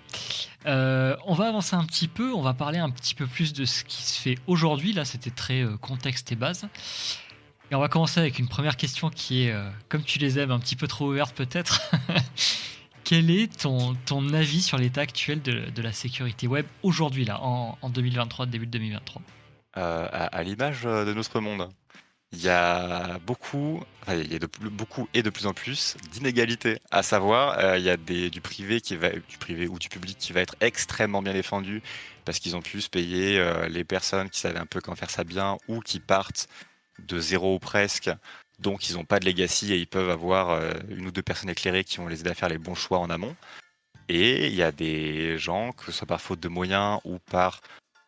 Euh, on va avancer un petit peu, on va parler un petit peu plus de ce qui se fait aujourd'hui. Là, c'était très euh, contexte et base. Et on va commencer avec une première question qui est, euh, comme tu les aimes, un petit peu trop ouverte peut-être. Quel est ton, avis sur l'état actuel de, la sécurité web aujourd'hui, là, en, en 2023, début 2023 À, l'image de notre monde il y a beaucoup, il y a de, beaucoup et de plus en plus d'inégalités. À savoir, il y a du privé qui va, du privé ou du public qui va être extrêmement bien défendu parce qu'ils ont pu se payer les personnes qui savaient un peu comment faire ça bien ou qui partent de zéro ou presque. Donc ils n'ont pas de legacy et ils peuvent avoir une ou deux personnes éclairées qui vont les aider à faire les bons choix en amont. Et il y a des gens, que ce soit par faute de moyens ou par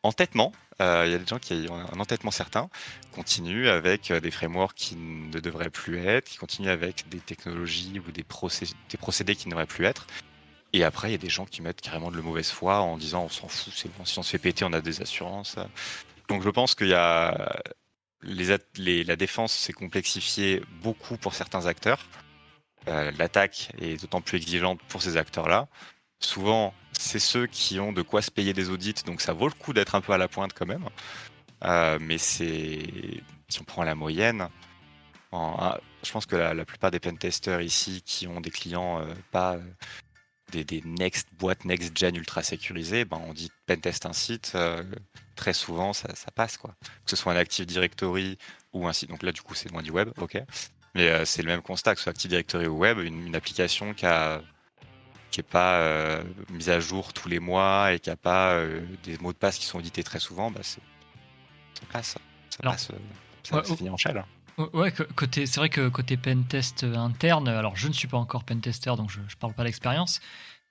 entêtement, euh, il y a des gens qui ont un entêtement certain, continuent avec euh, des frameworks qui ne devraient plus être, qui continuent avec des technologies ou des, procédés qui ne devraient plus être. Et après, il y a des gens qui mettent carrément de la mauvaise foi en disant on s'en fout, si on se fait péter, on a des assurances. Donc je pense qu'il y a la défense s'est complexifiée beaucoup pour certains acteurs. Euh, l'attaque est d'autant plus exigeante pour ces acteurs-là. Souvent, c'est ceux qui ont de quoi se payer des audits, donc ça vaut le coup d'être un peu à la pointe quand même. Euh, mais c'est si on prend la moyenne, je pense que la, plupart des pentesters ici qui ont des clients euh, pas euh, des, next boîtes next gen ultra sécurisées, ben on dit pentest un site, très souvent ça, passe quoi. Que ce soit un Active Directory ou un site, donc là du coup c'est loin du web, ok. Mais c'est le même constat que ce soit Active Directory ou web, une application qui a qui n'est pas euh, mise à jour tous les mois et qui n'a pas euh, des mots de passe qui sont édités très souvent, bah ça passe. Ça passe. Euh, ça, finit en shell. Ouais, côté, c'est vrai que côté pentest interne, alors je ne suis pas encore pentester, donc je ne parle pas d'expérience,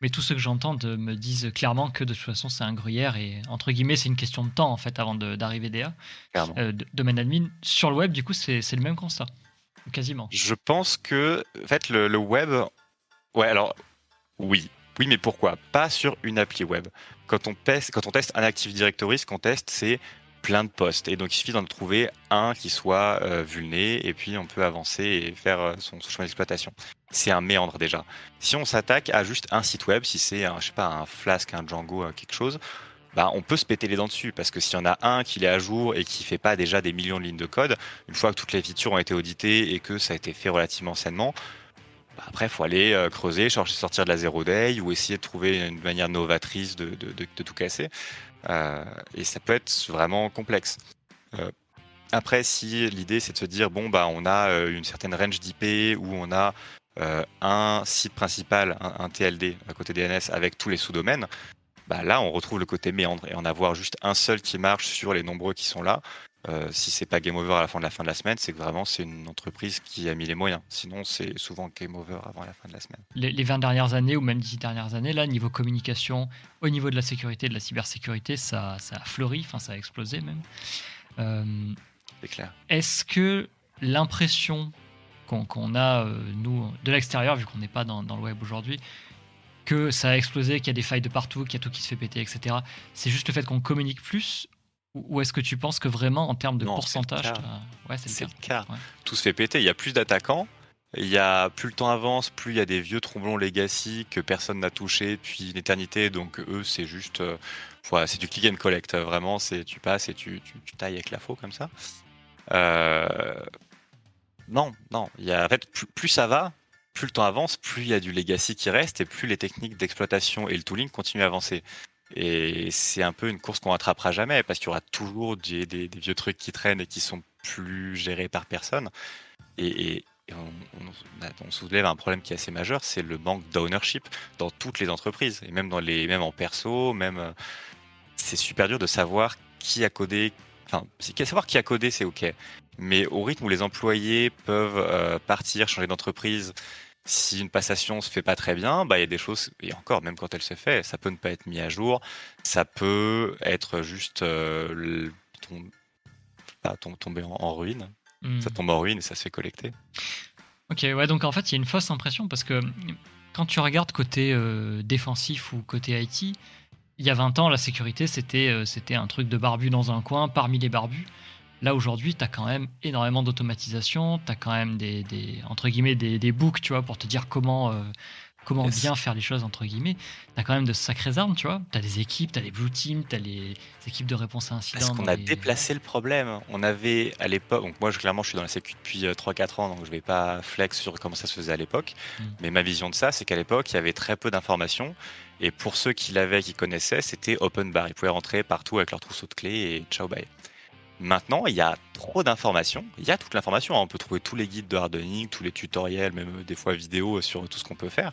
mais tous ceux que j'entends me disent clairement que de toute façon c'est un gruyère et entre guillemets c'est une question de temps en fait avant d'arriver DA. Euh, domaine admin. Sur le web, du coup, c'est le même constat, quasiment. Je pense que en fait le, le web, ouais, alors oui. Oui, mais pourquoi? Pas sur une appli web. Quand on, teste, un Active Directory, ce qu'on teste, c'est plein de postes. Et donc, il suffit d'en trouver un qui soit euh, vulné, et puis on peut avancer et faire euh, son, chemin d'exploitation. C'est un méandre déjà. Si on s'attaque à juste un site web, si c'est, un Flask, un Django, quelque chose, bah, on peut se péter les dents dessus parce que s'il y en a un qui est à jour et qui fait pas déjà des millions de lignes de code, une fois que toutes les features ont été auditées et que ça a été fait relativement sainement, bah, après, il faut aller euh, creuser, sortir de la zéro day ou essayer de trouver une manière novatrice de, tout casser. Euh, et ça peut être vraiment complexe. Euh, après, si l'idée c'est de se dire bon bah on a une certaine range d'IP où on a un site principal, un, TLD à côté DNS avec tous les sous-domaines, bah là on retrouve le côté méandre et en avoir juste un seul qui marche sur les nombreux qui sont là, euh, si c'est pas game over à la fin de la fin de la semaine, c'est que vraiment c'est une entreprise qui a mis les moyens. Sinon, c'est souvent game over avant la fin de la semaine. Les, 20 dernières années ou même 10 dernières années, là, niveau communication, au niveau de la sécurité, de la cybersécurité, ça, ça a fleuri, enfin ça a explosé même. Euh, c'est clair. Est-ce que l'impression qu'on a, euh, nous, de l'extérieur, vu qu'on n'est pas dans, dans, le web aujourd'hui, que ça a explosé, qu'il y a des failles de partout, qu'il y a tout qui se fait péter, etc., c'est juste le fait qu'on communique plus ou est-ce que tu penses que vraiment, en termes de pourcentage, c'est le cas, Tout se fait péter. Il y a plus d'attaquants. Il y a plus le temps avance, plus il y a des vieux tromblons legacy que personne n'a touché depuis une éternité. Donc eux, c'est juste, euh, c'est du click and collect. Vraiment, c'est tu passes et tu, tu, tailles avec la faux comme ça. Euh, non, non. Il y a, en fait, plus, ça va, plus le temps avance, plus il y a du legacy qui reste et plus les techniques d'exploitation et le tooling continuent à avancer. Et c'est un peu une course qu'on rattrapera jamais parce qu'il y aura toujours des, vieux trucs qui traînent et qui sont plus gérés par personne. Et, on, soulève un problème qui est assez majeur, c'est le manque d'ownership dans toutes les entreprises et même dans les, même en perso, même c'est super dur de savoir qui a codé. Enfin, savoir qui a codé, c'est ok, mais au rythme où les employés peuvent euh, partir, changer d'entreprise Si une passation se fait pas très bien, bah il y a des choses et encore même quand elle se fait, ça peut ne pas être mis à jour, ça peut être juste euh, tomber en, ruine. Hmm. Ça tombe en ruine et ça se fait collecter. Ok, ouais, donc en fait il y a une fausse impression parce que quand tu regardes côté euh, défensif ou côté IT, il y a 20 ans la sécurité c'était euh, c'était un truc de barbu dans un coin parmi les barbus. Là aujourd'hui, tu as quand même énormément d'automatisation, tu as quand même des, entre guillemets des, des, books, tu vois, pour te dire comment euh, comment bien faire les choses entre guillemets. Tu as quand même de sacrées armes, tu vois. Tu as des équipes, tu as les blue teams, tu as les équipes de réponse à incidents. Parce qu'on a déplacé le problème. On avait à l'époque, donc moi je, clairement je suis dans la sécu depuis 3-4 euh, ans, donc je vais pas flex sur comment ça se faisait à l'époque. Hmm. Mais ma vision de ça, c'est qu'à l'époque, il y avait très peu d'informations. Et pour ceux qui l'avaient, qui connaissaient, c'était open bar. Ils pouvaient rentrer partout avec leur trousseau de clés et ciao bye. Maintenant, il y a trop d'informations. Il y a toute l'information. Hein. On peut trouver tous les guides de hardening, tous les tutoriels, même euh, des fois vidéos sur tout ce qu'on peut faire.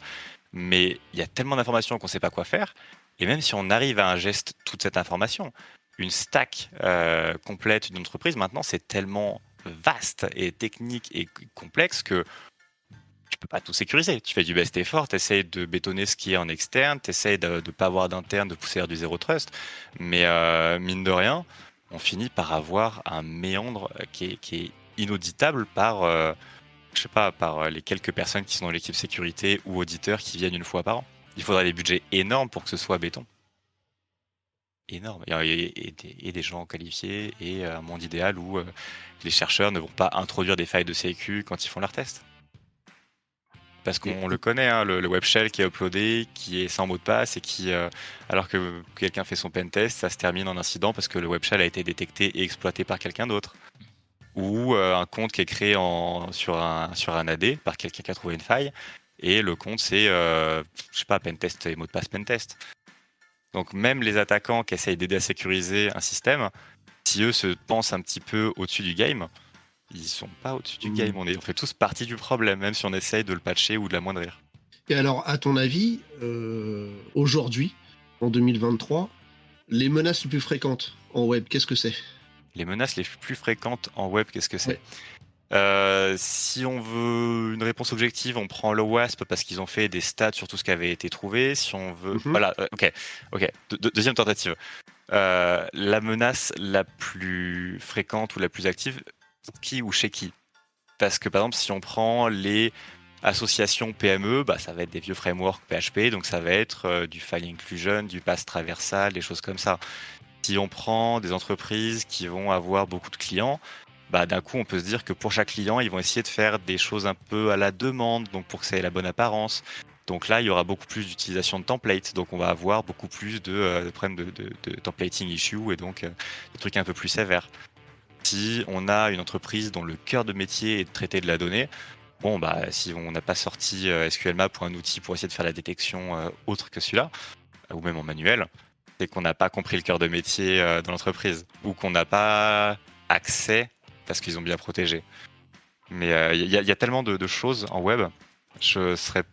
Mais il y a tellement d'informations qu'on ne sait pas quoi faire. Et même si on arrive à ingester toute cette information, une stack euh, complète d'une entreprise, maintenant, c'est tellement vaste et technique et complexe que tu peux pas tout sécuriser. Tu fais du best effort, tu essaies de bétonner ce qui est en externe, tu essaies de ne pas avoir d'interne, de pousser vers du zéro trust. Mais euh, mine de rien, on finit par avoir un méandre euh, qui est, inauditable par, euh, je sais pas, par euh, les quelques personnes qui sont dans l'équipe sécurité ou auditeurs qui viennent une fois par an. Il faudrait des budgets énormes pour que ce soit béton. Énorme. Et, des, gens qualifiés et un monde idéal où les chercheurs ne vont pas introduire des failles de sécu quand ils font leurs tests. Parce qu'on le connaît, hein, le, web shell qui est uploadé, qui est sans mot de passe et qui, euh, alors que quelqu'un fait son pen test, ça se termine en incident parce que le web shell a été détecté et exploité par quelqu'un d'autre. Ou euh, un compte qui est créé en, sur, un, sur un AD par quelqu'un qui a trouvé une faille et le compte c'est, euh, je sais pas, pentest et mot de passe pentest. Donc même les attaquants qui essayent d'aider à sécuriser un système, si eux se pensent un petit peu au-dessus du game, ils sont pas au-dessus du game. On, est, on fait tous partie du problème, même si on essaye de le patcher ou de l'amoindrir. Et alors, à ton avis, euh, aujourd'hui, en 2023, les menaces les plus fréquentes en web, qu'est-ce que c'est? Les menaces les plus fréquentes en web, qu'est-ce que c'est? Euh, si on veut une réponse objective, on prend le WASP parce qu'ils ont fait des stats sur tout ce qui avait été trouvé. Si on veut, mhm. voilà, euh, ok, ok. deuxième tentative. la menace la plus fréquente ou la plus active, qui ou chez qui Parce que par exemple, si on prend les associations PME, bah, ça va être des vieux frameworks PHP, donc ça va être euh, du file inclusion, du pass traversal, des choses comme ça. Si on prend des entreprises qui vont avoir beaucoup de clients, bah, d'un coup, on peut se dire que pour chaque client, ils vont essayer de faire des choses un peu à la demande, donc pour que ça ait la bonne apparence. Donc là, il y aura beaucoup plus d'utilisation de templates, donc on va avoir beaucoup plus de, euh, problèmes de, templating issue et donc euh, des trucs un peu plus sévères si on a une entreprise dont le cœur de métier est de traiter de la donnée, bon, bah, si on n'a pas sorti euh, SQLMap pour un outil pour essayer de faire la détection euh, autre que celui-là, ou même en manuel, c'est qu'on n'a pas compris le cœur de métier euh, de l'entreprise, ou qu'on n'a pas accès parce qu'ils ont bien protégé. Mais il y, a tellement de, choses en web, je serais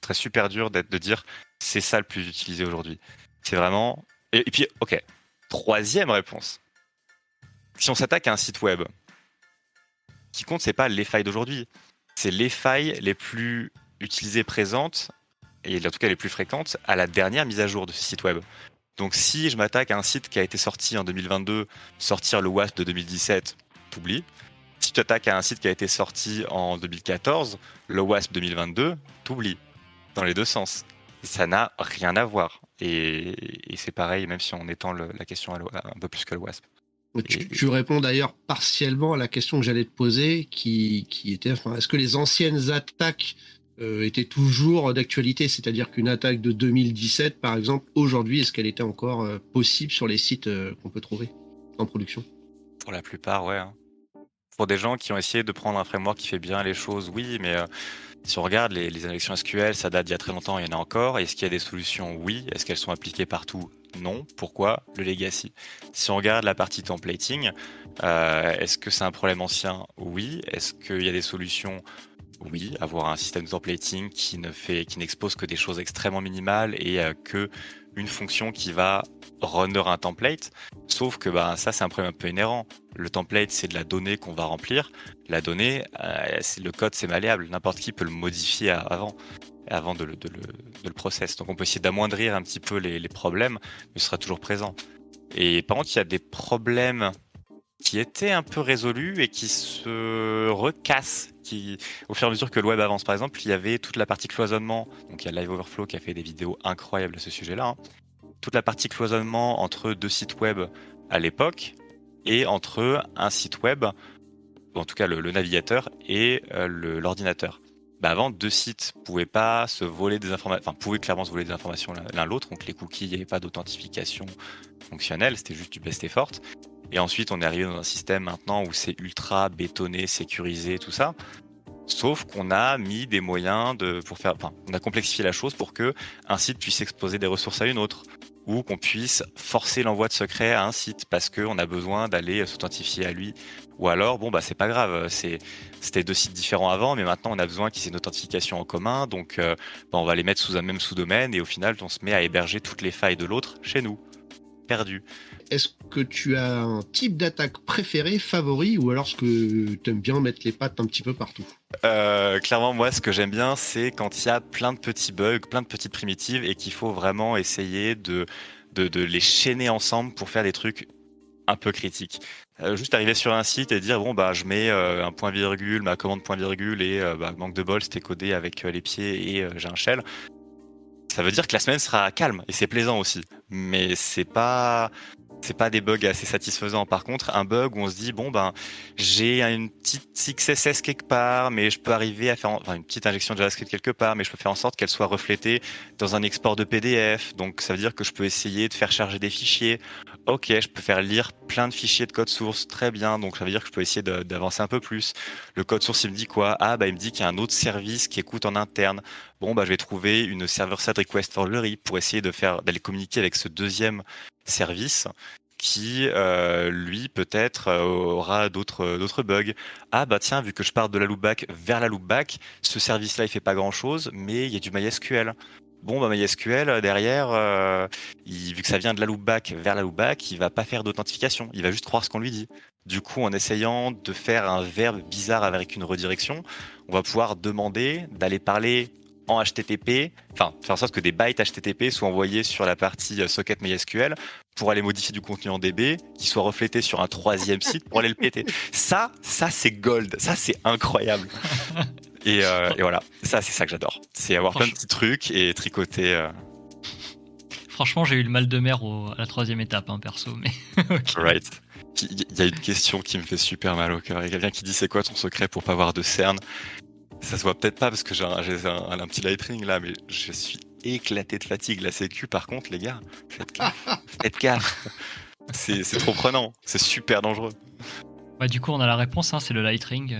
très super dur de dire c'est ça le plus utilisé aujourd'hui. C'est vraiment. et puis, ok, troisième réponse si on s'attaque à un site web, ce qui compte, c'est pas les failles d'aujourd'hui, c'est les failles les plus utilisées présentes et en tout cas les plus fréquentes à la dernière mise à jour de ce site web. Donc si je m'attaque à un site qui a été sorti en 2022, sortir le WASP de 2017, t'oublies. Si tu t'attaques à un site qui a été sorti en 2014, le WASP 2022, t'oublies. Dans les deux sens. ça n'a rien à voir. Et, c'est pareil, même si on étend la question un peu plus que le WASP. Tu, réponds d'ailleurs partiellement à la question que j'allais te poser, qui, était est-ce que les anciennes attaques euh, étaient toujours d'actualité? C'est-à-dire qu'une attaque de 2017, par exemple, aujourd'hui, est-ce qu'elle était encore euh, possible sur les sites euh, qu'on peut trouver en production? Pour la plupart, ouais. Hein. Pour des gens qui ont essayé de prendre un framework qui fait bien les choses, oui, mais si on regarde les, les SQL, ça date d'il y a très longtemps, il y en a encore. Est-ce qu'il y a des solutions? Oui. Est-ce qu'elles sont appliquées partout? Non. Pourquoi le legacy? Si on regarde la partie templating, euh, est-ce que c'est un problème ancien? Oui. Est-ce qu'il y a des solutions? Oui, avoir un système templating qui ne fait, qui n'expose que des choses extrêmement minimales et euh, que une fonction qui va render un template. Sauf que bah, ça, c'est un problème un peu inhérent. Le template, c'est de la donnée qu'on va remplir. La donnée, euh, le code, c'est malléable. N'importe qui peut le modifier avant, avant de le, de, le, de le process. Donc on peut essayer d'amoindrir un petit peu les, les problèmes, mais ce sera toujours présent. Et par contre, il y a des problèmes qui étaient un peu résolus et qui se recassent qui, au fur et à mesure que le web avance. Par exemple, il y avait toute la partie cloisonnement. Donc il y a Live Overflow qui a fait des vidéos incroyables à ce sujet-là. Hein. Toute la partie cloisonnement entre deux sites web à l'époque et entre un site web, en tout cas le, navigateur et euh, l'ordinateur. Bah avant, deux sites pouvaient pas se voler des informations, pouvaient clairement se voler des informations l'un l'autre. Donc les cookies, il n'y avait pas d'authentification fonctionnelle, c'était juste du best effort. Et ensuite, on est arrivé dans un système maintenant où c'est ultra bétonné, sécurisé, tout ça. Sauf qu'on a mis des moyens de, pour faire, enfin, on a complexifié la chose pour que un site puisse exposer des ressources à une autre, ou qu'on puisse forcer l'envoi de secrets à un site parce qu'on a besoin d'aller s'authentifier à lui. Ou alors, bon, bah, c'est pas grave, c'est, c'était deux sites différents avant, mais maintenant on a besoin qu'ils aient une authentification en commun, donc, euh, bah, on va les mettre sous un même sous-domaine et au final, on se met à héberger toutes les failles de l'autre chez nous. Perdu. Est-ce que tu as un type d'attaque préféré, favori, ou alors ce que tu aimes bien mettre les pattes un petit peu partout? Euh, Clairement, moi, ce que j'aime bien, c'est quand il y a plein de petits bugs, plein de petites primitives, et qu'il faut vraiment essayer de, de, les chaîner ensemble pour faire des trucs un peu critiques. Euh, juste arriver sur un site et dire bon bah je mets euh, un point virgule, ma commande point virgule et bah, manque de bol c'était codé avec les pieds et j'ai un shell ça veut dire que la semaine sera calme et c'est plaisant aussi. Mais c'est pas c'est pas des bugs assez satisfaisants. Par contre, un bug où on se dit bon ben j'ai une petite XSS quelque part, mais je peux arriver à faire enfin, une petite injection de JavaScript quelque part, mais je peux faire en sorte qu'elle soit reflétée dans un export de PDF. Donc ça veut dire que je peux essayer de faire charger des fichiers. Ok, je peux faire lire plein de fichiers de code source, très bien. Donc ça veut dire que je peux essayer d'avancer un peu plus. Le code source il me dit quoi? Ah bah il me dit qu'il y a un autre service qui écoute en interne. Bon bah je vais trouver une server-side request for Lurie pour essayer de faire d'aller communiquer avec ce deuxième service qui lui peut-être aura d'autres d'autres bugs. Ah bah tiens, vu que je pars de la loopback vers la loopback, ce service-là il fait pas grand-chose, mais il y a du MySQL. Bon bah MySQL derrière, vu que ça vient de la loopback vers la loopback, il va pas faire d'authentification, il va juste croire ce qu'on lui dit. Du coup, en essayant de faire un verbe bizarre avec une redirection, on va pouvoir demander d'aller parler en HTTP, enfin faire en sorte que des bytes HTTP soient envoyés sur la partie euh, socket MySQL pour aller modifier du contenu en DB, qui soit reflété sur un troisième site pour aller le péter. Ça, ça c'est gold, ça c'est incroyable. Et, euh, et, voilà, ça c'est ça que j'adore. C'est avoir plein de petits trucs et tricoter. Euh. Franchement, j'ai eu le mal de mer à la troisième étape, hein, perso. Mais right. Il y a une question qui me fait super mal au cœur. Il y a quelqu'un qui dit c'est quoi ton secret pour pas avoir de cernes ça se voit peut-être pas parce que j'ai un, un, petit lightning là, mais je suis éclaté de fatigue. La sécu, par contre, les gars, faites gaffe. faites gaffe. C'est, trop prenant. C'est super dangereux. Bah, du coup, on a la réponse, hein, c'est le lightning.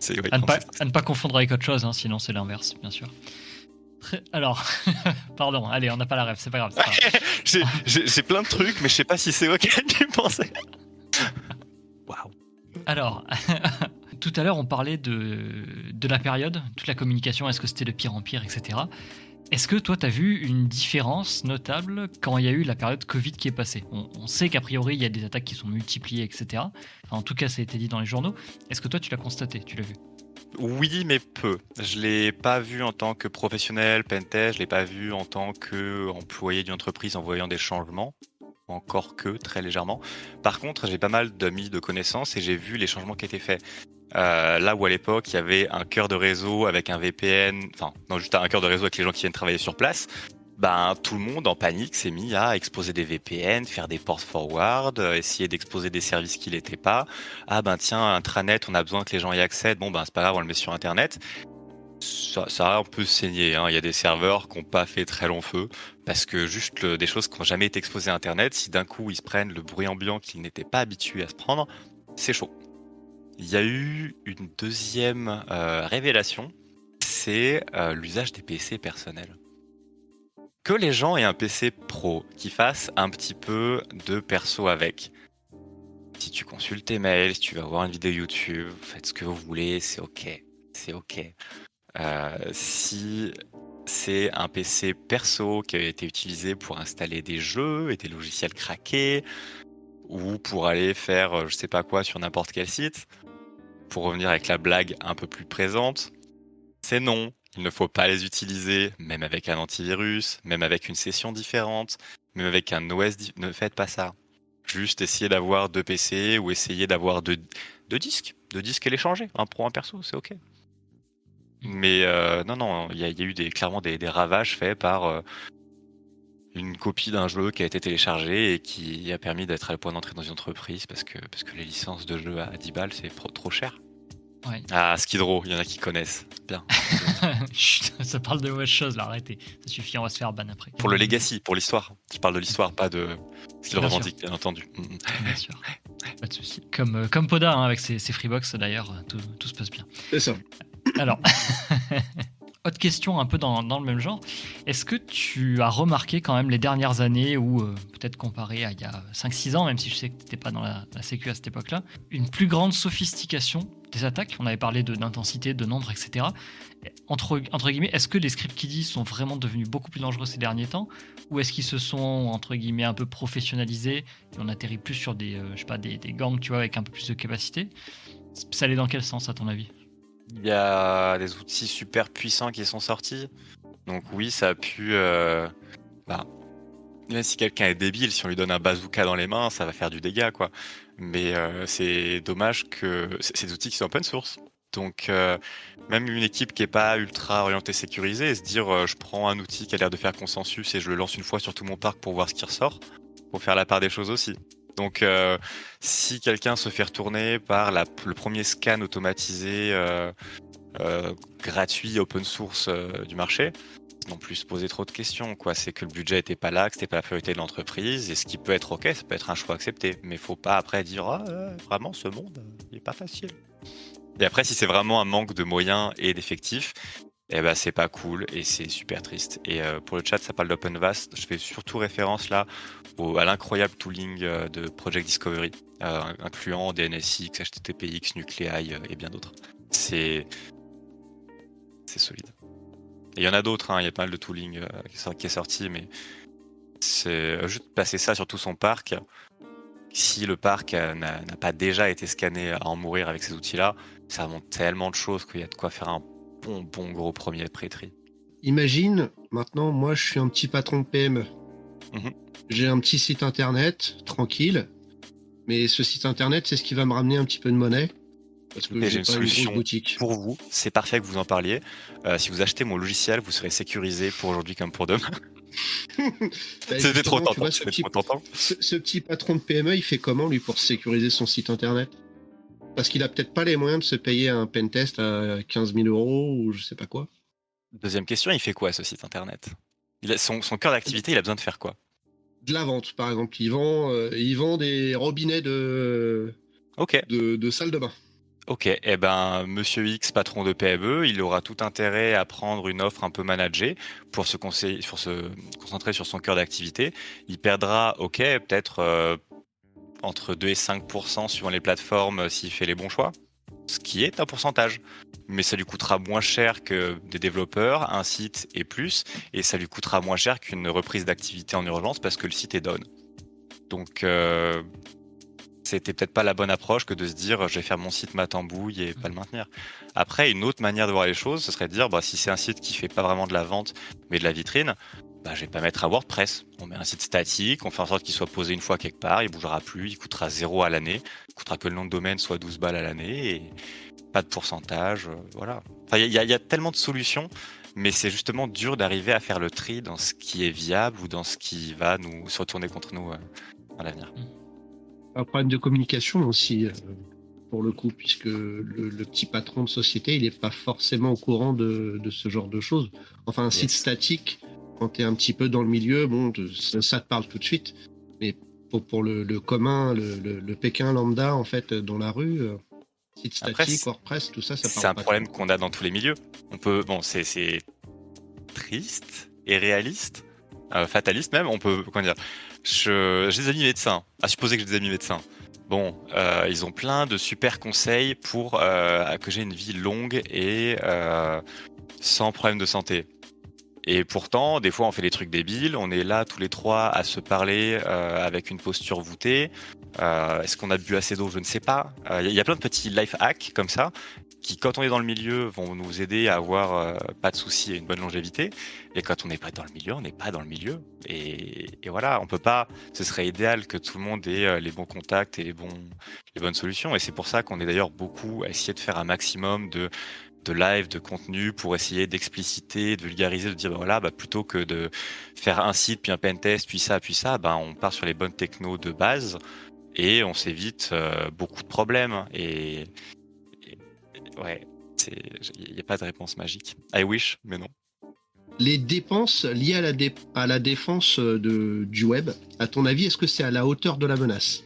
C'est, à, ne pas, confondre avec autre chose, hein, sinon c'est l'inverse, bien sûr. Alors, pardon, allez, on n'a pas la rêve, c'est pas grave. j'ai, plein de trucs, mais je sais pas si c'est auquel tu pensais. Waouh. Alors, tout à l'heure, on parlait de, de la période, toute la communication, est-ce que c'était de pire en pire, etc. Est-ce que toi, tu as vu une différence notable quand il y a eu la période Covid qui est passée? On, sait qu'a priori, il y a des attaques qui sont multipliées, etc. en tout cas, ça a été dit dans les journaux. Est-ce que toi, tu l'as constaté? Tu l'as vu? Oui, mais peu. Je l'ai pas vu en tant que professionnel pentest, je l'ai pas vu en tant qu'employé d'une entreprise en voyant des changements encore que très légèrement. Par contre, j'ai pas mal d'amis de connaissances et j'ai vu les changements qui étaient faits. Euh, là où à l'époque il y avait un cœur de réseau avec un VPN, enfin non juste un cœur de réseau avec les gens qui viennent travailler sur place, ben tout le monde en panique s'est mis à exposer des VPN, faire des ports forward, euh, essayer d'exposer des services qui n'étaient pas. Ah ben tiens, intranet, on a besoin que les gens y accèdent. Bon ben c'est pas grave, on le met sur internet. Ça, a un peu saigné. Hein. Il y a des serveurs qui n'ont pas fait très long feu parce que juste des choses qui n'ont jamais été exposées à internet, si d'un coup ils se prennent le bruit ambiant qu'ils n'étaient pas habitués à se prendre, c'est chaud. Il y a eu une deuxième euh, révélation, c'est euh, l'usage des PC personnels. Que les gens aient un PC pro, qui fasse un petit peu de perso avec. Si tu consultes tes mails, si tu vas voir une vidéo YouTube, faites ce que vous voulez, c'est ok. C'est ok. Euh, si c'est un PC perso qui a été utilisé pour installer des jeux et des logiciels craqués ou pour aller faire euh, je sais pas quoi sur n'importe quel site. Pour revenir avec la blague un peu plus présente, c'est non. Il ne faut pas les utiliser, même avec un antivirus, même avec une session différente, même avec un OS. Ne faites pas ça. Juste essayer d'avoir deux PC ou essayer d'avoir deux, disques. Deux disques et les changer. Un pro, un perso, c'est ok. Mais euh, non, non, il y, a eu des, clairement des, ravages faits par euh, une copie d'un jeu qui a été téléchargé et qui a permis d'être à le point d'entrer dans une entreprise parce que, parce que les licences de jeu à 10 balles, c'est trop cher. Ah, Skid Row, il y en a qui connaissent. Bien. ça parle de mauvaises choses, là, arrêtez. Ça suffit, on va se faire ban après. Pour le legacy, pour l'histoire. Je parle de l'histoire, pas de ce qu'il revendique, bien entendu. Bien sûr. Pas de souci. Comme, euh, comme Poda, hein, avec ses, ses Freebox, d'ailleurs, tout, tout, se passe bien. C'est ça. Alors, autre question un peu dans, dans le même genre. Est-ce que tu as remarqué quand même les dernières années, ou euh, peut-être comparé à il y a 5-6 ans, même si je sais que tu n'étais pas dans la, sécu à cette époque-là, une plus grande sophistication des attaques? On avait parlé d'intensité, de, nombre, etc. Entre, entre guillemets, est-ce que les scripts Kiddy sont vraiment devenus beaucoup plus dangereux ces derniers temps? Ou est-ce qu'ils se sont, entre guillemets, un peu professionnalisés et on atterrit plus sur des, euh, sais pas, des, gangs, tu vois, avec un peu plus de capacité? Ça allait dans quel sens, à ton avis? Il y a des outils super puissants qui sont sortis. Donc oui, ça a pu... Euh, bah, même si quelqu'un est débile, si on lui donne un bazooka dans les mains, ça va faire du dégât, quoi. Mais euh, c'est dommage que des outils qui sont open source. Donc euh, même une équipe qui est pas ultra orientée sécurisée, se dire je prends un outil qui a l'air de faire consensus et je le lance une fois sur tout mon parc pour voir ce qui ressort, pour faire la part des choses aussi. Donc si quelqu'un se fait retourner par le premier scan automatisé gratuit open source du marché, non plus se poser trop de questions. Quoi. C'est que le budget n'était pas là, que c'était pas la priorité de l'entreprise, et ce qui peut être ok, ça peut être un choix accepté. Mais faut pas après dire ah, euh, vraiment ce monde, il est pas facile. Et après, si c'est vraiment un manque de moyens et d'effectifs, eh ben c'est pas cool et c'est super triste. Et euh, pour le chat, ça parle d'OpenVast. Je fais surtout référence là au, à l'incroyable tooling euh, de Project Discovery, incluant DNSX, HTTPX, Nuclei et bien d'autres. C'est c'est solide. Il y en a d'autres, hein, il y a pas mal de tooling euh, qui est sorti, mais c'est euh, juste passer ça sur tout son parc. Si le parc euh, n'a pas déjà été scanné à en mourir avec ces outils-là, ça remonte tellement de choses qu'il y a de quoi faire un bon, bon gros premier pré-tri. Imagine, maintenant, moi je suis un petit patron de PME. Mhm. J'ai un petit site internet, tranquille, mais ce site internet, c'est ce qui va me ramener un petit peu de monnaie. Parce que j'ai une solution pour vous. C'est parfait que vous en parliez. Euh, si vous achetez mon logiciel, vous serez sécurisé pour aujourd'hui comme pour demain. Bah, C'était trop tentant. ce, petit patron de PME, il fait comment lui pour sécuriser son site internet? Parce qu'il a peut-être pas les moyens de se payer un pentest à 15 000 euros ou je sais pas quoi. Deuxième question, il fait quoi ce site internet? Il a, son, son cœur d'activité, il a besoin de faire quoi? De la vente, par exemple. Il vend, euh, il vend des robinets de, de, de salle de bain. Ok, eh ben, Monsieur X, patron de PME, il aura tout intérêt à prendre une offre un peu managée pour se, se concentrer sur son cœur d'activité. Il perdra, ok, peut-être euh, entre 2 et 5% suivant les plateformes euh, s'il fait les bons choix, ce qui est un pourcentage. Mais ça lui coûtera moins cher que des développeurs, un site et plus, et ça lui coûtera moins cher qu'une reprise d'activité en urgence parce que le site est down. Donc, euh, c'était peut-être pas la bonne approche que de se dire je vais faire mon site matambouille et pas le maintenir. Après, une autre manière de voir les choses, ce serait de dire bah, si c'est un site qui fait pas vraiment de la vente mais de la vitrine, bah, je vais pas mettre un WordPress. On met un site statique, on fait en sorte qu'il soit posé une fois quelque part, il bougera plus, il coûtera zéro à l'année, il coûtera que le nom de domaine soit 12 balles à l'année et pas de pourcentage, euh, voilà. il y, y, a tellement de solutions, mais c'est justement dur d'arriver à faire le tri dans ce qui est viable ou dans ce qui va nous se retourner contre nous euh, à l'avenir. Mmh un problème de communication aussi, euh, pour le coup, puisque le, petit patron de société, il n'est pas forcément au courant de, ce genre de choses. Enfin, un site statique, quand tu es un petit peu dans le milieu, bon, ça, te parle tout de suite. Mais pour, le, commun, le, Pékin lambda, en fait, dans la rue, euh, site statique, WordPress, tout ça, ça parle C'est un problème qu'on a dans tous les milieux. On peut, bon, c'est triste et réaliste, euh, fataliste même. On peut, comment dire, j'ai des amis médecins, à supposer que j'ai des amis médecins. Bon, euh, ils ont plein de super conseils pour euh, que j'ai une vie longue et euh, sans problème de santé. Et pourtant, des fois, on fait des trucs débiles. On est là tous les trois à se parler euh, avec une posture voûtée. Euh, Est-ce qu'on a bu assez d'eau? Je ne sais pas. Il euh, y, a plein de petits life hacks comme ça qui, quand on est dans le milieu, vont nous aider à avoir euh, pas de soucis et une bonne longévité. Et quand on n'est pas dans le milieu, on n'est pas dans le milieu. Et, et, voilà, on peut pas. Ce serait idéal que tout le monde ait euh, les bons contacts et les bons, les bonnes solutions. Et c'est pour ça qu'on est d'ailleurs beaucoup à essayer de faire un maximum de de live, de contenu pour essayer d'expliciter, de vulgariser, de dire bah voilà, bah, plutôt que de faire un site, puis un pentest, puis ça, puis ça, bah, on part sur les bonnes technos de base et on s'évite euh, beaucoup de problèmes. Et, et ouais, il n'y a pas de réponse magique. I wish, mais non. Les dépenses liées à la, à la défense de, du web, à ton avis, est-ce que c'est à la hauteur de la menace?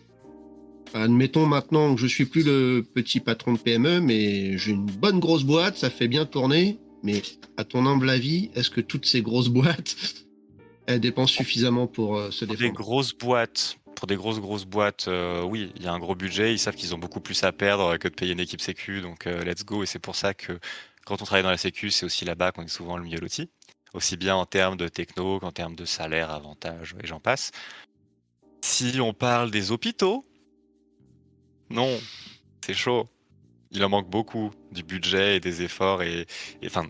Admettons maintenant que je suis plus le petit patron de PME, mais j'ai une bonne grosse boîte, ça fait bien tourner. Mais à ton humble avis, est-ce que toutes ces grosses boîtes elles dépensent suffisamment pour euh, se défendre Des grosses boîtes, pour des grosses grosses boîtes, euh, oui, il y a un gros budget. Ils savent qu'ils ont beaucoup plus à perdre que de payer une équipe sécu, donc euh, let's go. Et c'est pour ça que quand on travaille dans la sécu, c'est aussi là-bas qu'on est souvent le mieux loti, aussi bien en termes de techno qu'en termes de salaire, avantages et j'en passe. Si on parle des hôpitaux, non, c'est chaud. Il en manque beaucoup du budget et des efforts et, enfin,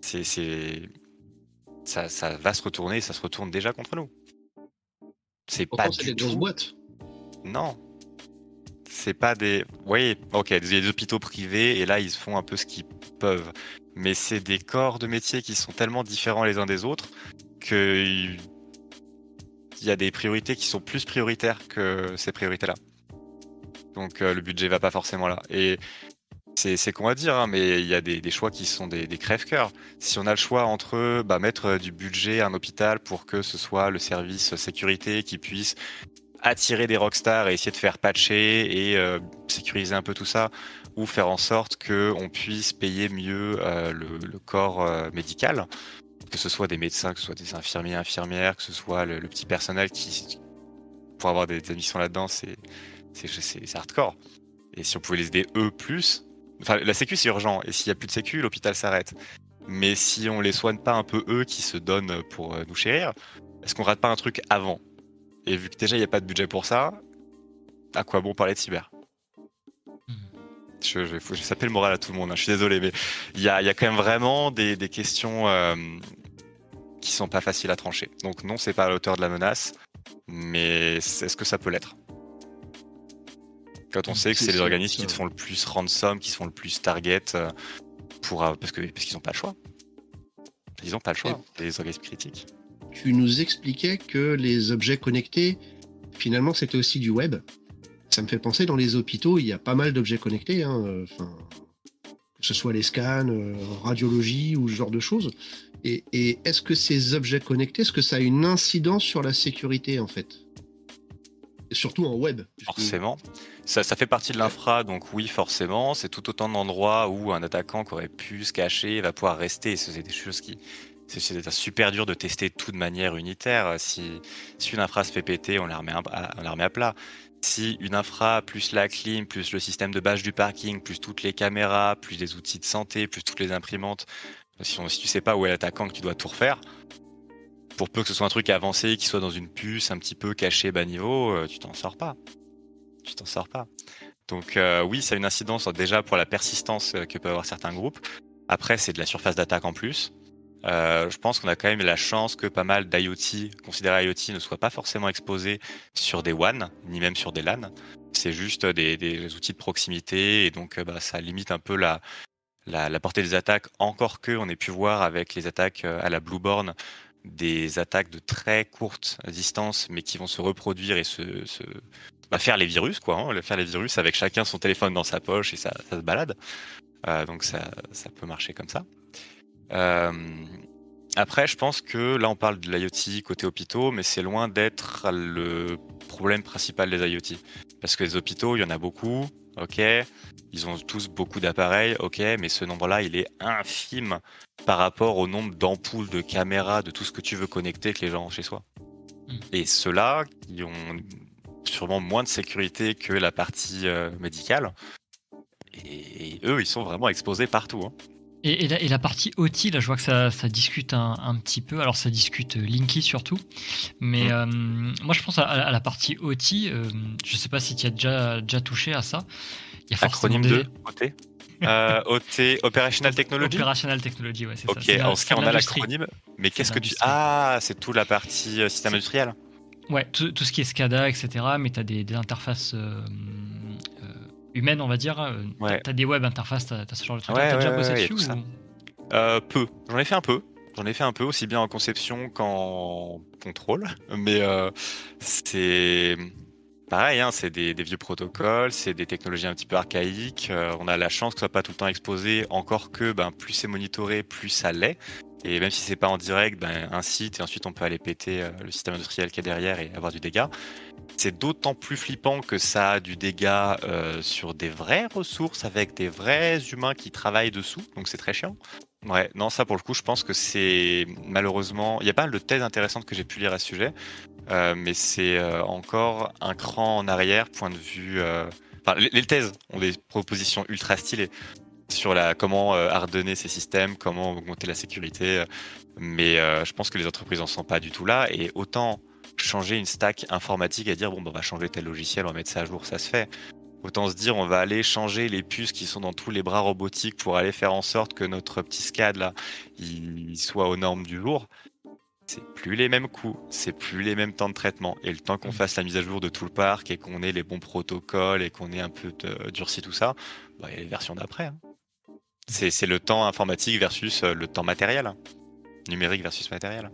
c'est, ça, ça, va se retourner, ça se retourne déjà contre nous. C'est pas du tout. boîtes. Non, c'est pas des. Oui, ok, il y a des hôpitaux privés et là ils font un peu ce qu'ils peuvent, mais c'est des corps de métier qui sont tellement différents les uns des autres que il y a des priorités qui sont plus prioritaires que ces priorités-là donc euh, le budget va pas forcément là. Et c'est qu'on va dire, hein, mais il y a des, choix qui sont des, crève-cœurs. Si on a le choix entre bah, mettre euh, du budget à un hôpital pour que ce soit le service sécurité qui puisse attirer des rockstars et essayer de faire patcher et euh, sécuriser un peu tout ça, ou faire en sorte qu'on puisse payer mieux le, corps médical, que ce soit des médecins, que ce soit des infirmiers, infirmières, que ce soit le, petit personnel qui, pour avoir des, des missions là-dedans, c'est c'est hardcore. Et si on pouvait les aider eux plus, enfin la sécu c'est urgent, et s'il n'y a plus de sécu, l'hôpital s'arrête. Mais si on les soigne pas un peu eux qui se donnent pour euh, nous chérir, est-ce qu'on rate pas un truc avant? Et vu que déjà il n'y a pas de budget pour ça, à quoi bon parler de cyber? Hmm. je, je, je, je le moral à tout le monde, hein, je suis désolé, mais il y a, y a, quand même vraiment des, des questions euh, qui sont pas faciles à trancher. Donc non, c'est pas à la hauteur de la menace, mais est-ce que ça peut l'être? Quand on sait que c'est les organismes qui te font le plus ransom, qui se font le plus target, euh, pour, euh, parce qu'ils parce qu'ils n'ont pas le choix. Ils n'ont pas le choix, les organismes critiques. Tu nous expliquais que les objets connectés, finalement, c'était aussi du web. Ça me fait penser, dans les hôpitaux, il y a pas mal d'objets connectés. Hein, euh, que ce soit les scans, radiologie ou ce genre de choses. Et, et est-ce que ces objets connectés, est-ce que ça a une incidence sur la sécurité, en fait? Surtout en web. Forcément. Ça, fait partie de l'infra, donc oui, forcément. C'est tout autant d'endroits où un attaquant qui aurait pu se cacher va pouvoir rester. C'est des choses qui. C'est super dur de tester tout de manière unitaire. Si, une infra se fait péter, on la, remet à, on la remet à plat. Si une infra, plus la clim, plus le système de bâche du parking, plus toutes les caméras, plus les outils de santé, plus toutes les imprimantes, si, on, si tu sais pas où est l'attaquant que tu dois tout refaire, pour peu que ce soit un truc avancé, qui soit dans une puce un petit peu caché bas niveau, euh, tu t'en sors pas. Tu t'en sors pas. Donc euh, oui, ça a une incidence déjà pour la persistance euh, que peuvent avoir certains groupes. Après, c'est de la surface d'attaque en plus. je pense qu'on a quand même la chance que pas mal d'IoT, considérés IoT, ne soient pas forcément exposés sur des WAN, ni même sur des LAN. C'est juste des, outils de proximité et donc bah, ça limite un peu la, portée des attaques. Encore que on ait pu voir avec les attaques à la Blueborn des attaques de très courte distance, mais qui vont se reproduire et se, bah, faire les virus, quoi. Hein, faire les virus avec chacun son téléphone dans sa poche et ça, se balade. Euh, donc ça, ça peut marcher comme ça. Euh, après, je pense que là, on parle de l'IoT côté hôpitaux, mais c'est loin d'être le problème principal des IoT. Parce que les hôpitaux, il y en a beaucoup, ok. Ils ont tous beaucoup d'appareils, ok, mais ce nombre-là, il est infime par rapport au nombre d'ampoules, de caméras, de tout ce que tu veux connecter que les gens ont chez soi. Hmm. Et ceux-là, qui ont sûrement moins de sécurité que la partie euh, médicale, et, eux, ils sont vraiment exposés partout. Hein. Et, la, partie OT, là, je vois que ça, discute un, petit peu. Alors, ça discute euh, Linky surtout. Mais mm. moi, je pense à, la partie OT. je sais pas si tu as déjà, déjà touché à ça. Il y a Acronyme de OT euh, OT, Operational Technology? Operational Technology, ouais, c'est ça. Ok, en ce cas, on a l'acronyme. Mais qu'est-ce que tu. Ah, c'est tout la partie euh, système industriel Ouais, tout, ce qui est SCADA, etc. Mais tu as des, interfaces euh, euh, humaines, on va dire. Ouais. Tu as, des web interfaces, tu as, ce genre de trucs. Ouais, t'as déjà bossé dessus ou... Peu. J'en ai fait un peu. J'en ai fait un peu, aussi bien en conception qu'en contrôle. Mais c'est Pareil, hein, c'est des, vieux protocoles, c'est des technologies un petit peu archaïques. Euh, on a la chance que ce soit pas tout le temps exposé, encore que ben, plus c'est monitoré, plus ça l'est. Et même si c'est pas en direct, ben, un site et ensuite on peut aller péter euh, le système industriel qui est derrière et avoir du dégât. C'est d'autant plus flippant que ça a du dégât euh, sur des vraies ressources avec des vrais humains qui travaillent dessous, donc c'est très chiant. Ouais, non, ça pour le coup, je pense que c'est malheureusement, il y a pas mal de thèses intéressantes que j'ai pu lire à ce sujet, euh, mais c'est euh, encore un cran en arrière, point de vue. Enfin, les, thèses ont des propositions ultra stylées sur la comment hardener ces systèmes, comment augmenter la sécurité, mais je pense que les entreprises en sont pas du tout là. Et autant changer une stack informatique et dire bon, bah, on va changer tel logiciel, on va mettre ça à jour, ça se fait. Autant se dire, on va aller changer les puces qui sont dans tous les bras robotiques pour aller faire en sorte que notre petit SCAD là, il soit aux normes du jour c'est plus les mêmes coûts, c'est plus les mêmes temps de traitement. Et le temps qu'on mm. fasse la mise à jour de tout le parc et qu'on ait les bons protocoles et qu'on ait un peu durci tout ça, bah, il y a les versions d'après. Hein. C'est le temps informatique versus euh, le temps matériel. Hein. Numérique versus matériel.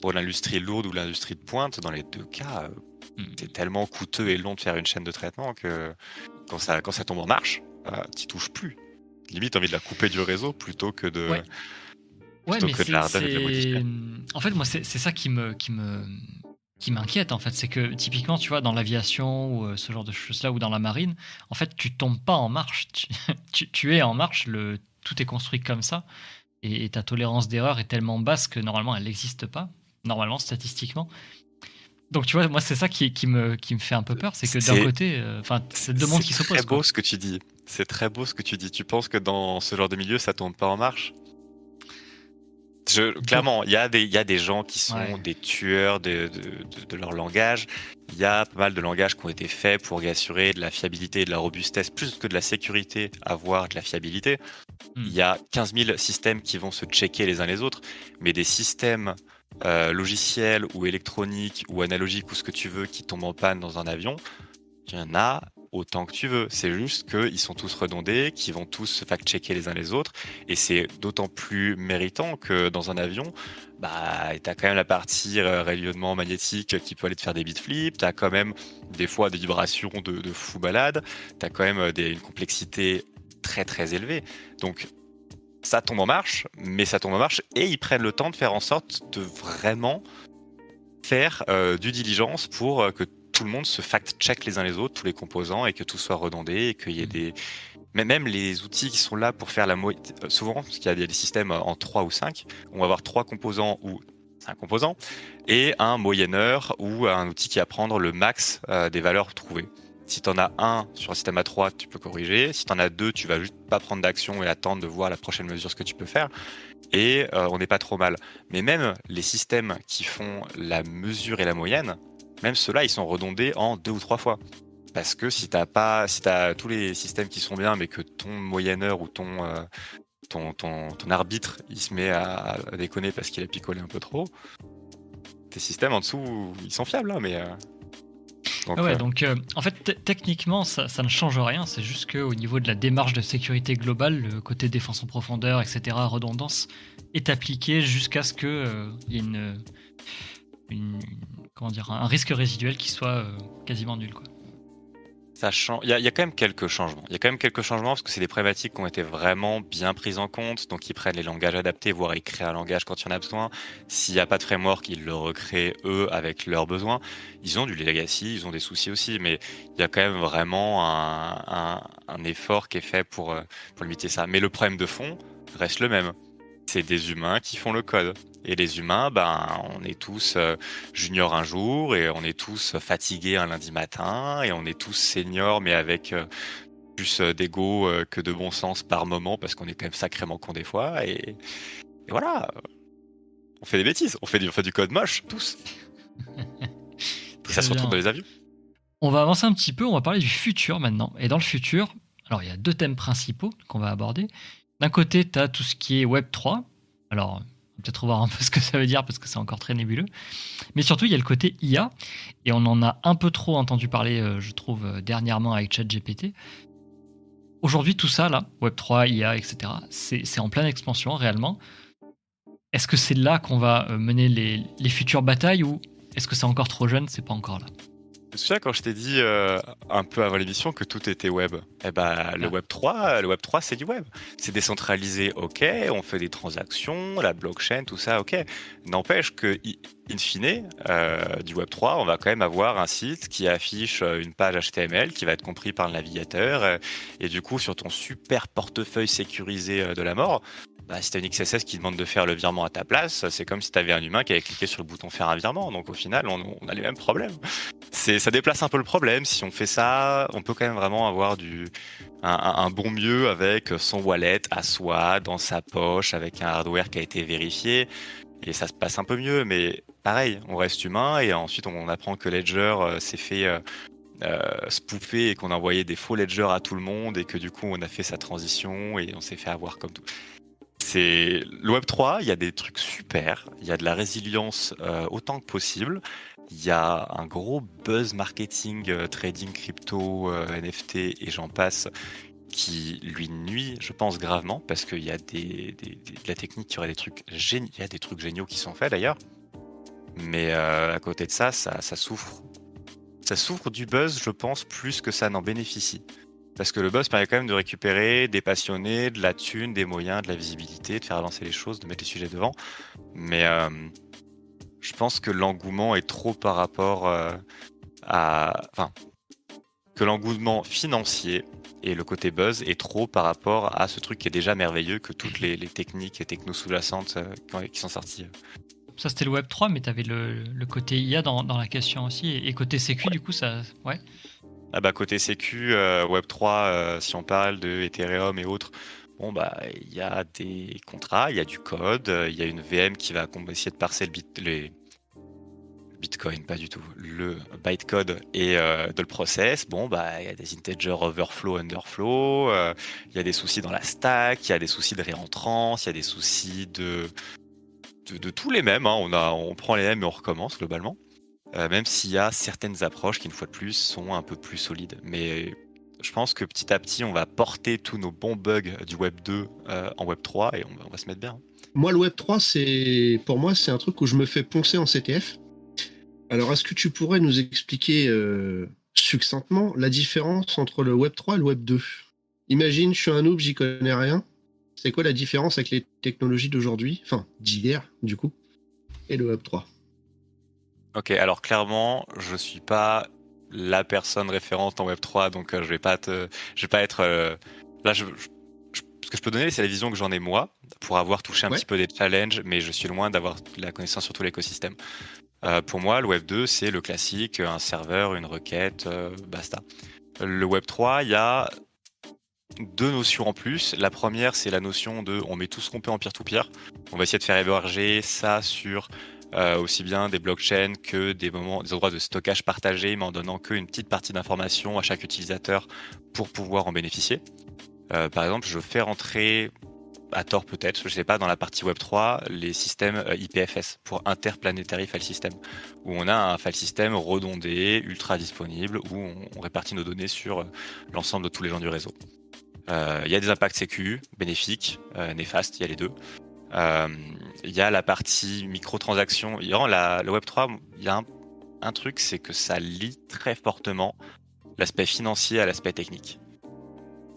Pour l'industrie lourde ou l'industrie de pointe, dans les deux cas, euh, mm. c'est tellement coûteux et long de faire une chaîne de traitement que quand ça, quand ça tombe en marche, tu bah, tu touches plus. Limite, envie de la couper du réseau plutôt que de. Ouais, mais c'est. En fait, moi, c'est ça qui me, qui me, qui m'inquiète en fait, c'est que typiquement, tu vois, dans l'aviation ou euh, ce genre de choses-là, ou dans la marine, en fait, tu tombes pas en marche, tu, tu, es en marche, le, tout est construit comme ça, et, ta tolérance d'erreur est tellement basse que normalement, elle n'existe pas, normalement, statistiquement. Donc tu vois, moi, c'est ça qui, qui, me, qui me fait un peu peur, c'est que d'un côté, euh, enfin, c'est deux mondes qui s'opposent. C'est très beau ce que tu dis. C'est très beau ce que tu dis. Tu penses que dans ce genre de milieu, ça tombe pas en marche? Clairement, il y, a des, y a des gens qui sont des tueurs de, de, leur langage. Il y a pas mal de langages qui ont été faits pour assurer de la fiabilité et de la robustesse, plus que de la sécurité, avoir de la fiabilité. Hmm. Il y a 15 000 systèmes qui vont se checker les uns les autres, mais des systèmes euh, logiciels ou électroniques ou analogiques ou ce que tu veux qui tombent en panne dans un avion, il y en a autant que tu veux. C'est juste qu'ils sont tous redondés, qu'ils vont tous se fact-checker les uns les autres. Et c'est d'autant plus méritant que dans un avion, bah, tu as quand même la partie euh, rayonnement magnétique qui peut aller te faire des bits flips. Tu as quand même des fois des vibrations de, fou balade. Tu as quand même euh, une complexité très très élevée. Donc, ça tombe en marche, mais ça tombe en marche et ils prennent le temps de faire en sorte de vraiment faire euh, du diligence pour que tout le monde se fact-check les uns les autres, tous les composants, et que tout soit redondé, et qu'il y ait mm. des... Mais même les outils qui sont là pour faire la moitié... Euh, souvent, parce qu'il y a des systèmes en 3 ou 5, on va avoir trois composants ou un composant, et un moyenneur ou un outil qui va prendre le max euh, des valeurs trouvées. Si tu en as un sur un système A3, tu peux corriger. Si tu en as deux, tu vas juste pas prendre d'action et attendre de voir la prochaine mesure ce que tu peux faire. Et euh, on n'est pas trop mal. Mais même les systèmes qui font la mesure et la moyenne, même ceux-là, ils sont redondés en deux ou trois fois. Parce que si t'as pas, si tous les systèmes qui sont bien, mais que ton moyenneur ou ton, euh, arbitre, il se met à, déconner parce qu'il a picolé un peu trop, tes systèmes en dessous, ils sont fiables, hein, mais. Euh, donc, ouais, euh, donc en fait, techniquement, ça, ça, ne change rien. C'est juste qu'au niveau de la démarche de sécurité globale, le côté défense en profondeur, etc., redondance, est appliqué jusqu'à ce qu'il y ait une, une, comment dire, un risque résiduel qui soit euh, quasiment nul. Quoi. Il y, a, quand même quelques changements. Il y a quand même quelques changements parce que c'est des problématiques qui ont été vraiment bien prises en compte. Donc, ils prennent les langages adaptés, voire ils créent un langage quand il y en a besoin. S'il n'y a pas de framework, ils le recréent eux avec leurs besoins. Ils ont du legacy, ils ont des soucis aussi, mais il y a quand même vraiment un, effort qui est fait euh, pour limiter ça. Mais le problème de fond reste le même. C'est des humains qui font le code. Et les humains, ben, on est tous euh, juniors un jour et on est tous fatigués un lundi matin et on est tous seniors mais avec euh, plus d'ego que de bon sens par moment, parce qu'on est quand même sacrément con des fois. Et, voilà, on fait des bêtises, on fait du, du code moche, tous. et ça se retrouve dans les avions. On va avancer un petit peu, on va parler du futur maintenant. Et dans le futur, alors il y a deux thèmes principaux qu'on va aborder. D'un côté, tu as tout ce qui est Web 3. Alors, peut-être voir un peu ce que ça veut dire parce que c'est encore très nébuleux. Mais surtout, il y a le côté IA. Et on en a un peu trop entendu parler, euh, je trouve, euh, dernièrement avec ChatGPT. Aujourd'hui, tout ça, là, Web3, IA, etc., c'est en pleine expansion réellement. Est-ce que c'est là qu'on va euh, mener les, les futures batailles ou est-ce que c'est encore trop jeune? C'est pas encore là. Je me souviens quand je t'ai dit euh, un peu avant l'émission que tout était web? Eh ben, le ah. web 3, le web 3, c'est du web. C'est décentralisé, ok. On fait des transactions, la blockchain, tout ça, ok. N'empêche que, in fine, euh, du web 3, on va quand même avoir un site qui affiche euh, une page HTML qui va être compris par le navigateur. et du coup, sur ton super portefeuille sécurisé de la mort, bah, si tu une XSS qui demande de faire le virement à ta place, c'est comme si tu avais un humain qui avait cliqué sur le bouton faire un virement. Donc au final, on, a les mêmes problèmes. Ça déplace un peu le problème. Si on fait ça, on peut quand même vraiment avoir un, bon mieux avec son wallet à soi, dans sa poche, avec un hardware qui a été vérifié. Et ça se passe un peu mieux, mais pareil, on reste humain et ensuite on apprend que Ledger euh, s'est fait euh, euh, et qu'on a envoyé des faux ledgers à tout le monde et que du coup on a fait sa transition et on s'est fait avoir comme tout c'est le Web 3, il y a des trucs super, il y a de la résilience euh, autant que possible. Il y a un gros buzz marketing, euh, trading crypto, euh, NFT et j'en passe qui lui nuit, je pense gravement, parce qu'il y a de la technique, il y aurait des trucs il y a des trucs géniaux qui sont faits d'ailleurs. Mais à côté de ça, ça, ça souffre. Ça souffre du buzz, je pense, plus que ça n'en bénéficie. Parce que le buzz permet quand même de récupérer des passionnés, de la thune, des moyens, de la visibilité, de faire avancer les choses, de mettre les sujets devant. Mais euh, je pense que l'engouement est trop par rapport euh, à. Enfin, que l'engouement financier et le côté buzz est trop par rapport à ce truc qui est déjà merveilleux que toutes les, techniques et technos sous-jacentes euh, qui sont sorties. Ça, c'était le Web 3, mais tu avais le, côté IA dans, dans, la question aussi. Et, côté sécu, du coup, ça. Ouais. Ah bah côté sécu, euh, Web3, euh, si on parle de Ethereum et autres, bon bah il y a des contrats, il y a du code, il y a une VM qui va essayer de parser le Bitcoin, pas du tout, le bytecode et euh, de le process. Bon bah il y a des integer overflow, underflow, il y a des soucis dans la stack, il y a des soucis de réentrance, il y a des soucis de de, tous les mêmes. Hein. On a, on prend les mêmes et on recommence globalement. Euh, même s'il y a certaines approches qui, une fois de plus, sont un peu plus solides. Mais je pense que petit à petit, on va porter tous nos bons bugs du Web 2 euh, en Web 3 et on va, se mettre bien. Moi, le Web 3, c'est pour moi, c'est un truc où je me fais poncer en CTF. Alors, est-ce que tu pourrais nous expliquer euh, succinctement la différence entre le Web 3 et le Web 2 Imagine, je suis un noob, j'y connais rien. C'est quoi la différence avec les technologies d'aujourd'hui, enfin d'hier du coup, et le Web 3 Ok, alors clairement, je suis pas la personne référente en Web 3, donc euh, je vais pas te, je vais pas être euh, là. Je, ce que je peux donner, c'est la vision que j'en ai moi, pour avoir touché un petit peu des challenges, mais je suis loin d'avoir la connaissance sur tout l'écosystème. Euh, pour moi, le Web 2, c'est le classique, un serveur, une requête, basta. Le Web 3, il y a deux notions en plus. La première, c'est la notion de on met tout ce qu'on peut en peer-to-peer. On va essayer de faire héberger ça sur euh, aussi bien des blockchains que des moments, des endroits de stockage partagés, mais en donnant qu'une petite partie d'informations à chaque utilisateur pour pouvoir en bénéficier. Euh, par exemple, je fais rentrer à tort peut-être, je ne sais pas, dans la partie Web3, les systèmes euh, IPFS pour Interplanetary File System, où on a un file system redondé, ultra disponible, où on, répartit nos données sur l'ensemble de tous les gens du réseau. Il y a des impacts sécu, bénéfiques, néfastes, il y a les deux. Euh, il y a la partie microtransactions. La, le Web3, il y a un, truc, c'est que ça lie très fortement l'aspect financier à l'aspect technique.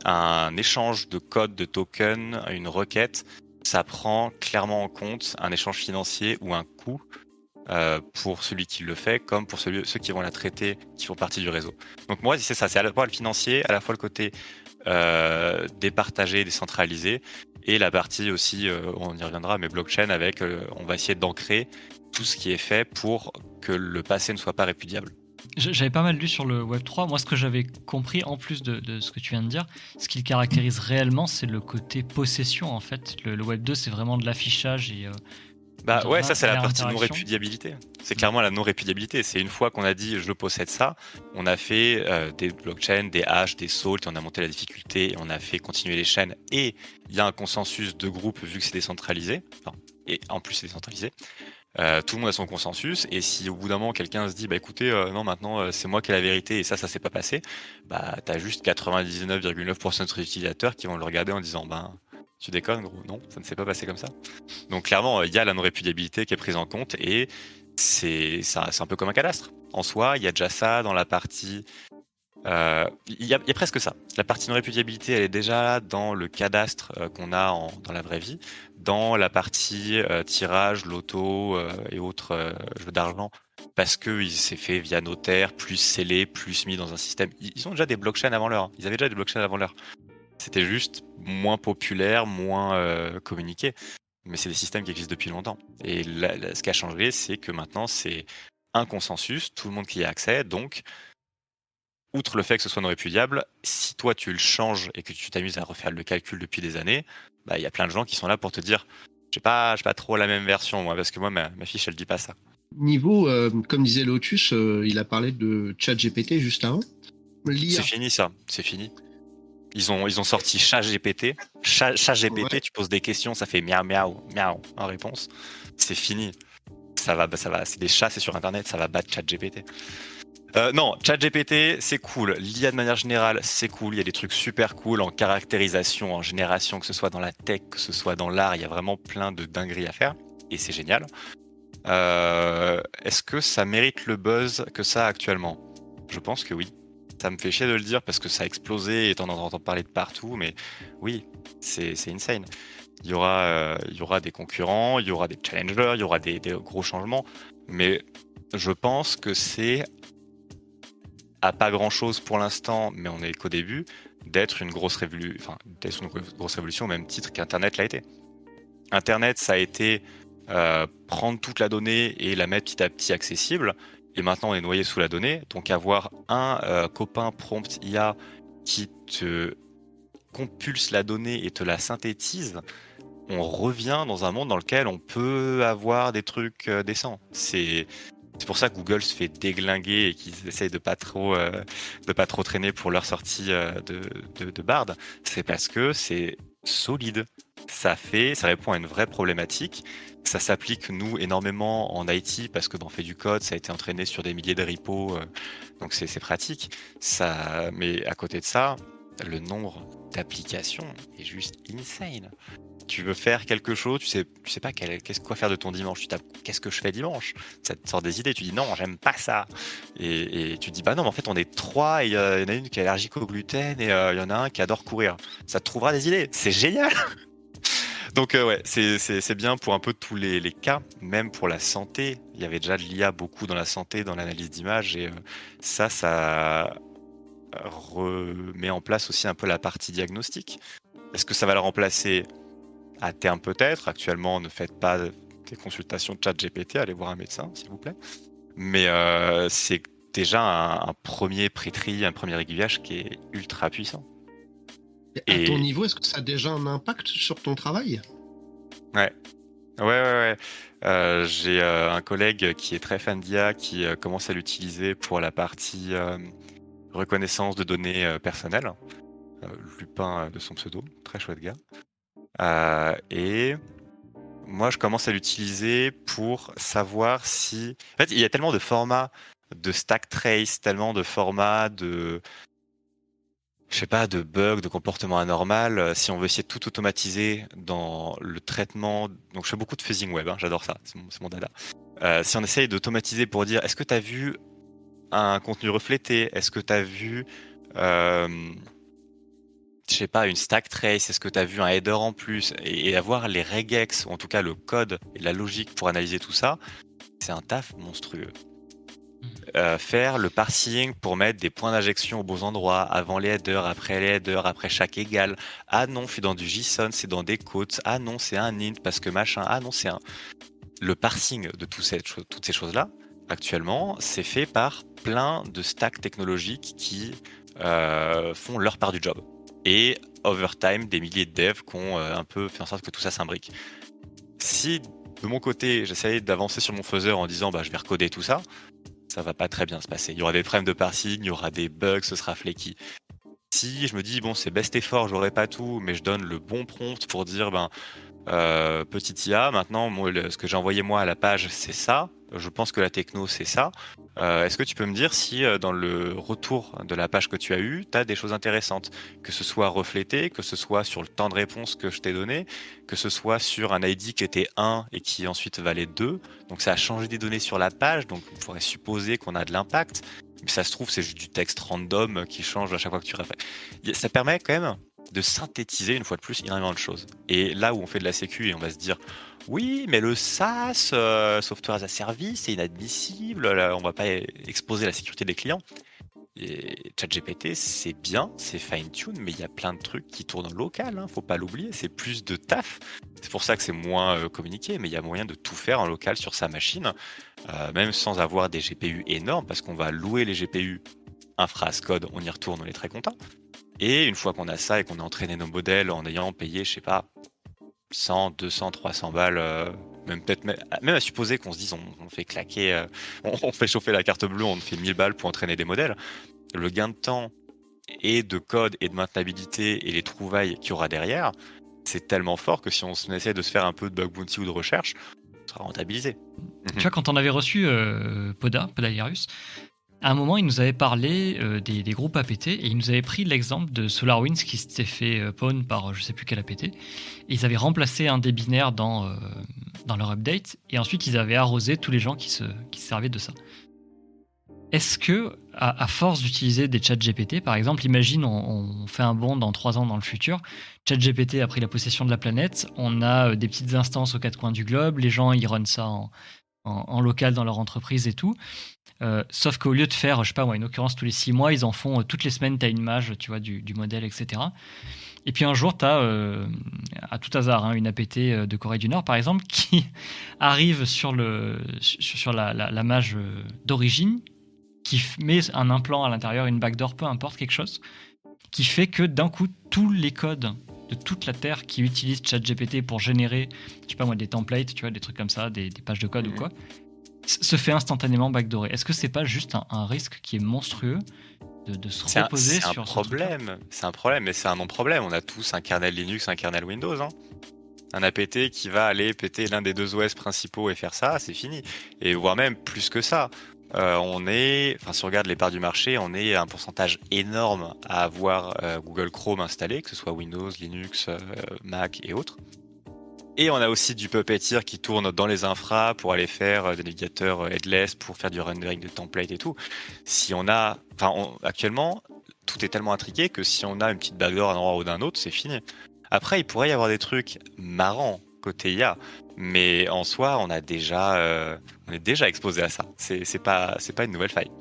Un échange de code, de token, une requête, ça prend clairement en compte un échange financier ou un coût euh, pour celui qui le fait, comme pour ceux qui vont la traiter, qui font partie du réseau. Donc moi, c'est ça, c'est à la fois le financier, à la fois le côté euh, départagé, décentralisé, et la partie aussi, euh, on y reviendra, mais blockchain avec, euh, on va essayer d'ancrer tout ce qui est fait pour que le passé ne soit pas répudiable. J'avais pas mal lu sur le Web 3. Moi, ce que j'avais compris, en plus de, ce que tu viens de dire, ce qui le caractérise réellement, c'est le côté possession, en fait. Le, Web 2, c'est vraiment de l'affichage et. Euh, bah ouais, ça c'est la partie non-répudiabilité. C'est clairement la non-répudiabilité. C'est une fois qu'on a dit je possède ça, on a fait euh, des blockchains, des hashes, des salt, on a monté la difficulté, on a fait continuer les chaînes et il y a un consensus de groupe vu que c'est décentralisé. et en plus c'est décentralisé. Euh, tout le monde a son consensus et si au bout d'un moment quelqu'un se dit bah écoutez euh, non maintenant euh, c'est moi qui ai la vérité et ça ça s'est pas passé bah t'as juste 99,9% de utilisateurs qui vont le regarder en disant ben tu déconnes gros non ça ne s'est pas passé comme ça donc clairement il y a la non répudiabilité qui est prise en compte et c'est un peu comme un cadastre en soi il y a déjà ça dans la partie euh, il y, a, presque ça. La partie non répudiabilité, elle est déjà dans le cadastre euh, qu'on a dans la vraie vie, dans la partie euh, tirage, loto et autres jeux d'argent, parce que il s'est fait via notaire, plus scellé, plus mis dans un système. Ils ont déjà des blockchains avant l'heure. Ils avaient déjà des blockchains avant l'heure. C'était juste moins populaire, moins communiqué. Mais c'est des systèmes qui existent depuis longtemps. Et ce qui a changé, c'est que maintenant, c'est un consensus, tout le monde qui y a accès, donc outre le fait que ce soit non répudiable, si toi tu le changes et que tu t'amuses à refaire le calcul depuis des années, bah, il y a plein de gens qui sont là pour te dire j'ai pas, pas trop la même version moi parce que moi ma, fiche elle dit pas ça. Niveau, euh, comme disait Lotus, euh, il a parlé de ChatGPT juste avant. C'est fini ça, c'est fini. Ils ont, ils ont sorti ChatGPT. ChatGPT, tu poses des questions, ça fait miaou miaou miaou en réponse. C'est fini. Ça va, ça va. C'est des chats, c'est sur internet, ça va battre ChatGPT. Euh, non, ChatGPT, c'est cool. L'IA de manière générale, c'est cool. Il y a des trucs super cool en caractérisation, en génération, que ce soit dans la tech, que ce soit dans l'art. Il y a vraiment plein de dingueries à faire. Et c'est génial. Euh, est-ce que ça mérite le buzz que ça a actuellement? Je pense que oui. Ça me fait chier de le dire parce que ça a explosé et t'en entends parler de partout. Mais oui, c'est insane. Il y, aura, euh, il y aura des concurrents, il y aura des challengers, il y aura des gros changements. Mais je pense que c'est à pas grand chose pour l'instant, mais on est qu'au début, d'être une grosse révolution, enfin, une grosse révolution au même titre qu'Internet l'a été. Internet, ça a été euh, prendre toute la donnée et la mettre petit à petit accessible. Et maintenant, on est noyé sous la donnée. Donc, avoir un euh, copain prompt IA qui te compulse la donnée et te la synthétise, on revient dans un monde dans lequel on peut avoir des trucs euh, décents. C'est c'est pour ça que Google se fait déglinguer et qu'ils essayent de pas trop euh, de pas trop traîner pour leur sortie euh, de, de, Bard. C'est parce que c'est solide. Ça fait, ça répond à une vraie problématique. Ça s'applique nous énormément en IT parce que ben, on fait du code, ça a été entraîné sur des milliers de repos, euh, donc c'est pratique. Ça, mais à côté de ça, le nombre d'applications est juste insane tu veux faire quelque chose, tu sais, tu sais pas qu'est-ce quoi faire de ton dimanche. Tu tapes qu'est-ce que je fais dimanche? Ça te sort des idées. Tu dis non, j'aime pas ça. Et, tu dis bah non, mais en fait on est trois et il y en a une qui est allergique au gluten et euh, il y en a un qui adore courir. Ça te trouvera des idées. C'est génial. Donc euh, ouais, c'est bien pour un peu tous les, cas, même pour la santé. Il y avait déjà de l'IA beaucoup dans la santé, dans l'analyse d'images et euh, ça, ça remet en place aussi un peu la partie diagnostique. Est-ce que ça va le remplacer à terme peut-être? Actuellement, ne faites pas des consultations de chat GPT, allez voir un médecin, s'il vous plaît. Mais euh, c'est déjà un, premier pré-tri, un premier aiguillage qui est ultra puissant. Et à ton niveau, est-ce que ça a déjà un impact sur ton travail? Ouais. Ouais, ouais, ouais. Euh, j'ai euh, un collègue qui est très fan d'IA qui commence à l'utiliser pour la partie reconnaissance de données personnelles. Lupin de son pseudo, très chouette gars. Euh, et moi, je commence à l'utiliser pour savoir si. En fait, il y a tellement de formats de stack trace, tellement de formats de. Je sais pas, de bugs, de comportements anormal. Euh, si on veut essayer de tout automatiser dans le traitement. Donc, je fais beaucoup de fuzzing web, hein, j'adore ça, c'est mon, dada. Euh, si on essaye d'automatiser pour dire est-ce que tu as vu un contenu reflété? Est-ce que tu as vu je sais pas, une stack trace, est-ce que tu as vu un header en plus, et, avoir les regex, ou en tout cas le code et la logique pour analyser tout ça, c'est un taf monstrueux. Euh, faire le parsing pour mettre des points d'injection aux beaux endroits, avant les headers, après les headers, après chaque égal. Ah non, je suis dans du JSON, c'est dans des quotes. Ah non, c'est un int parce que machin. Ah non, c'est un. Le parsing de toutes ces choses-là, actuellement, c'est fait par plein de stacks technologiques qui euh, font leur part du job. Et overtime, des milliers de devs qui ont euh, un peu fait en sorte que tout ça s'imbrique. Si de mon côté, j'essayais d'avancer sur mon faiseur en disant bah, je vais recoder tout ça, ça va pas très bien se passer. Il y aura des problèmes de parsing, il y aura des bugs, ce sera flaky. Si je me dis bon c'est best effort, j'aurai pas tout, mais je donne le bon prompt pour dire ben euh, petit IA, maintenant ce que j'ai envoyé moi à la page c'est ça, je pense que la techno c'est ça. Euh, est-ce que tu peux me dire si euh, dans le retour de la page que tu as eu, tu as des choses intéressantes? Que ce soit reflété, que ce soit sur le temps de réponse que je t'ai donné, que ce soit sur un ID qui était 1 et qui ensuite valait 2. Donc ça a changé des données sur la page, donc on pourrait supposer qu'on a de l'impact. Mais ça se trouve, c'est juste du texte random qui change à chaque fois que tu refais. Ça permet quand même de synthétiser une fois de plus énormément de choses. Et là où on fait de la sécu et on va se dire oui, mais le SaaS, euh, software as a service, c'est inadmissible, là, on va pas exposer la sécurité des clients. Et ChatGPT, c'est bien, c'est fine-tune, mais il y a plein de trucs qui tournent en local, hein, faut pas l'oublier, c'est plus de taf. C'est pour ça que c'est moins euh, communiqué, mais il y a moyen de tout faire en local sur sa machine, euh, même sans avoir des GPU énormes, parce qu'on va louer les GPU infra code, on y retourne, on est très content. Et une fois qu'on a ça et qu'on a entraîné nos modèles en ayant payé, je sais pas, 100, 200, 300 balles, euh, même peut-être même à supposer qu'on se dise on, fait claquer, euh, on, fait chauffer la carte bleue, on fait 1000 balles pour entraîner des modèles. Le gain de temps et de code et de maintenabilité et les trouvailles qu'il y aura derrière, c'est tellement fort que si on essaie de se faire un peu de bug bounty ou de recherche, ça sera rentabilisé. Tu vois, quand on avait reçu euh, Poda, Poda Virus, à un moment, il nous avait parlé euh, des, groupes APT et il nous avait pris l'exemple de SolarWinds qui s'était fait euh, pawn par je sais plus quel APT. Ils avaient remplacé un des binaires dans, euh, leur update et ensuite ils avaient arrosé tous les gens qui se, servaient de ça. Est-ce que, à, force d'utiliser des chats GPT, par exemple, imagine on, fait un bond dans trois ans dans le futur, chat GPT a pris la possession de la planète, on a des petites instances aux quatre coins du globe, les gens ils runnent ça en, en local dans leur entreprise et tout. Euh, sauf qu'au lieu de faire, je sais pas moi, une occurrence tous les six mois, ils en font euh, toutes les semaines, tu as une mage, tu vois, du, modèle, etc. Et puis un jour, tu as, euh, à tout hasard, hein, une APT de Corée du Nord, par exemple, qui arrive sur, le, sur, la, la, mage d'origine, qui met un implant à l'intérieur, une backdoor, peu importe, quelque chose, qui fait que d'un coup, tous les codes de toute la Terre qui utilisent ChatGPT pour générer, je sais pas moi, des templates, tu vois, des trucs comme ça, des, pages de code ou quoi, se fait instantanément backdoorer. Est-ce que c'est pas juste un, risque qui est monstrueux de, se reposer sur un problème C'est un problème, mais c'est un non-problème. On a tous un kernel Linux, un kernel Windows. Hein. Un APT qui va aller péter l'un des deux OS principaux et faire ça, c'est fini. Et voire même plus que ça. Euh, on est, enfin si on regarde les parts du marché, on est un pourcentage énorme à avoir euh, Google Chrome installé, que ce soit Windows, Linux, euh, Mac et autres. Et on a aussi du Puppeteer qui tourne dans les infras pour aller faire des navigateurs headless, pour faire du rendering de template et tout. Si on a, enfin, actuellement, tout est tellement intriqué que si on a une petite backdoor à un endroit ou d'un autre, c'est fini. Après, il pourrait y avoir des trucs marrants côté IA, mais en soi, on a déjà, euh, on est déjà exposé à ça. C'est, c'est pas, c'est pas une nouvelle faille.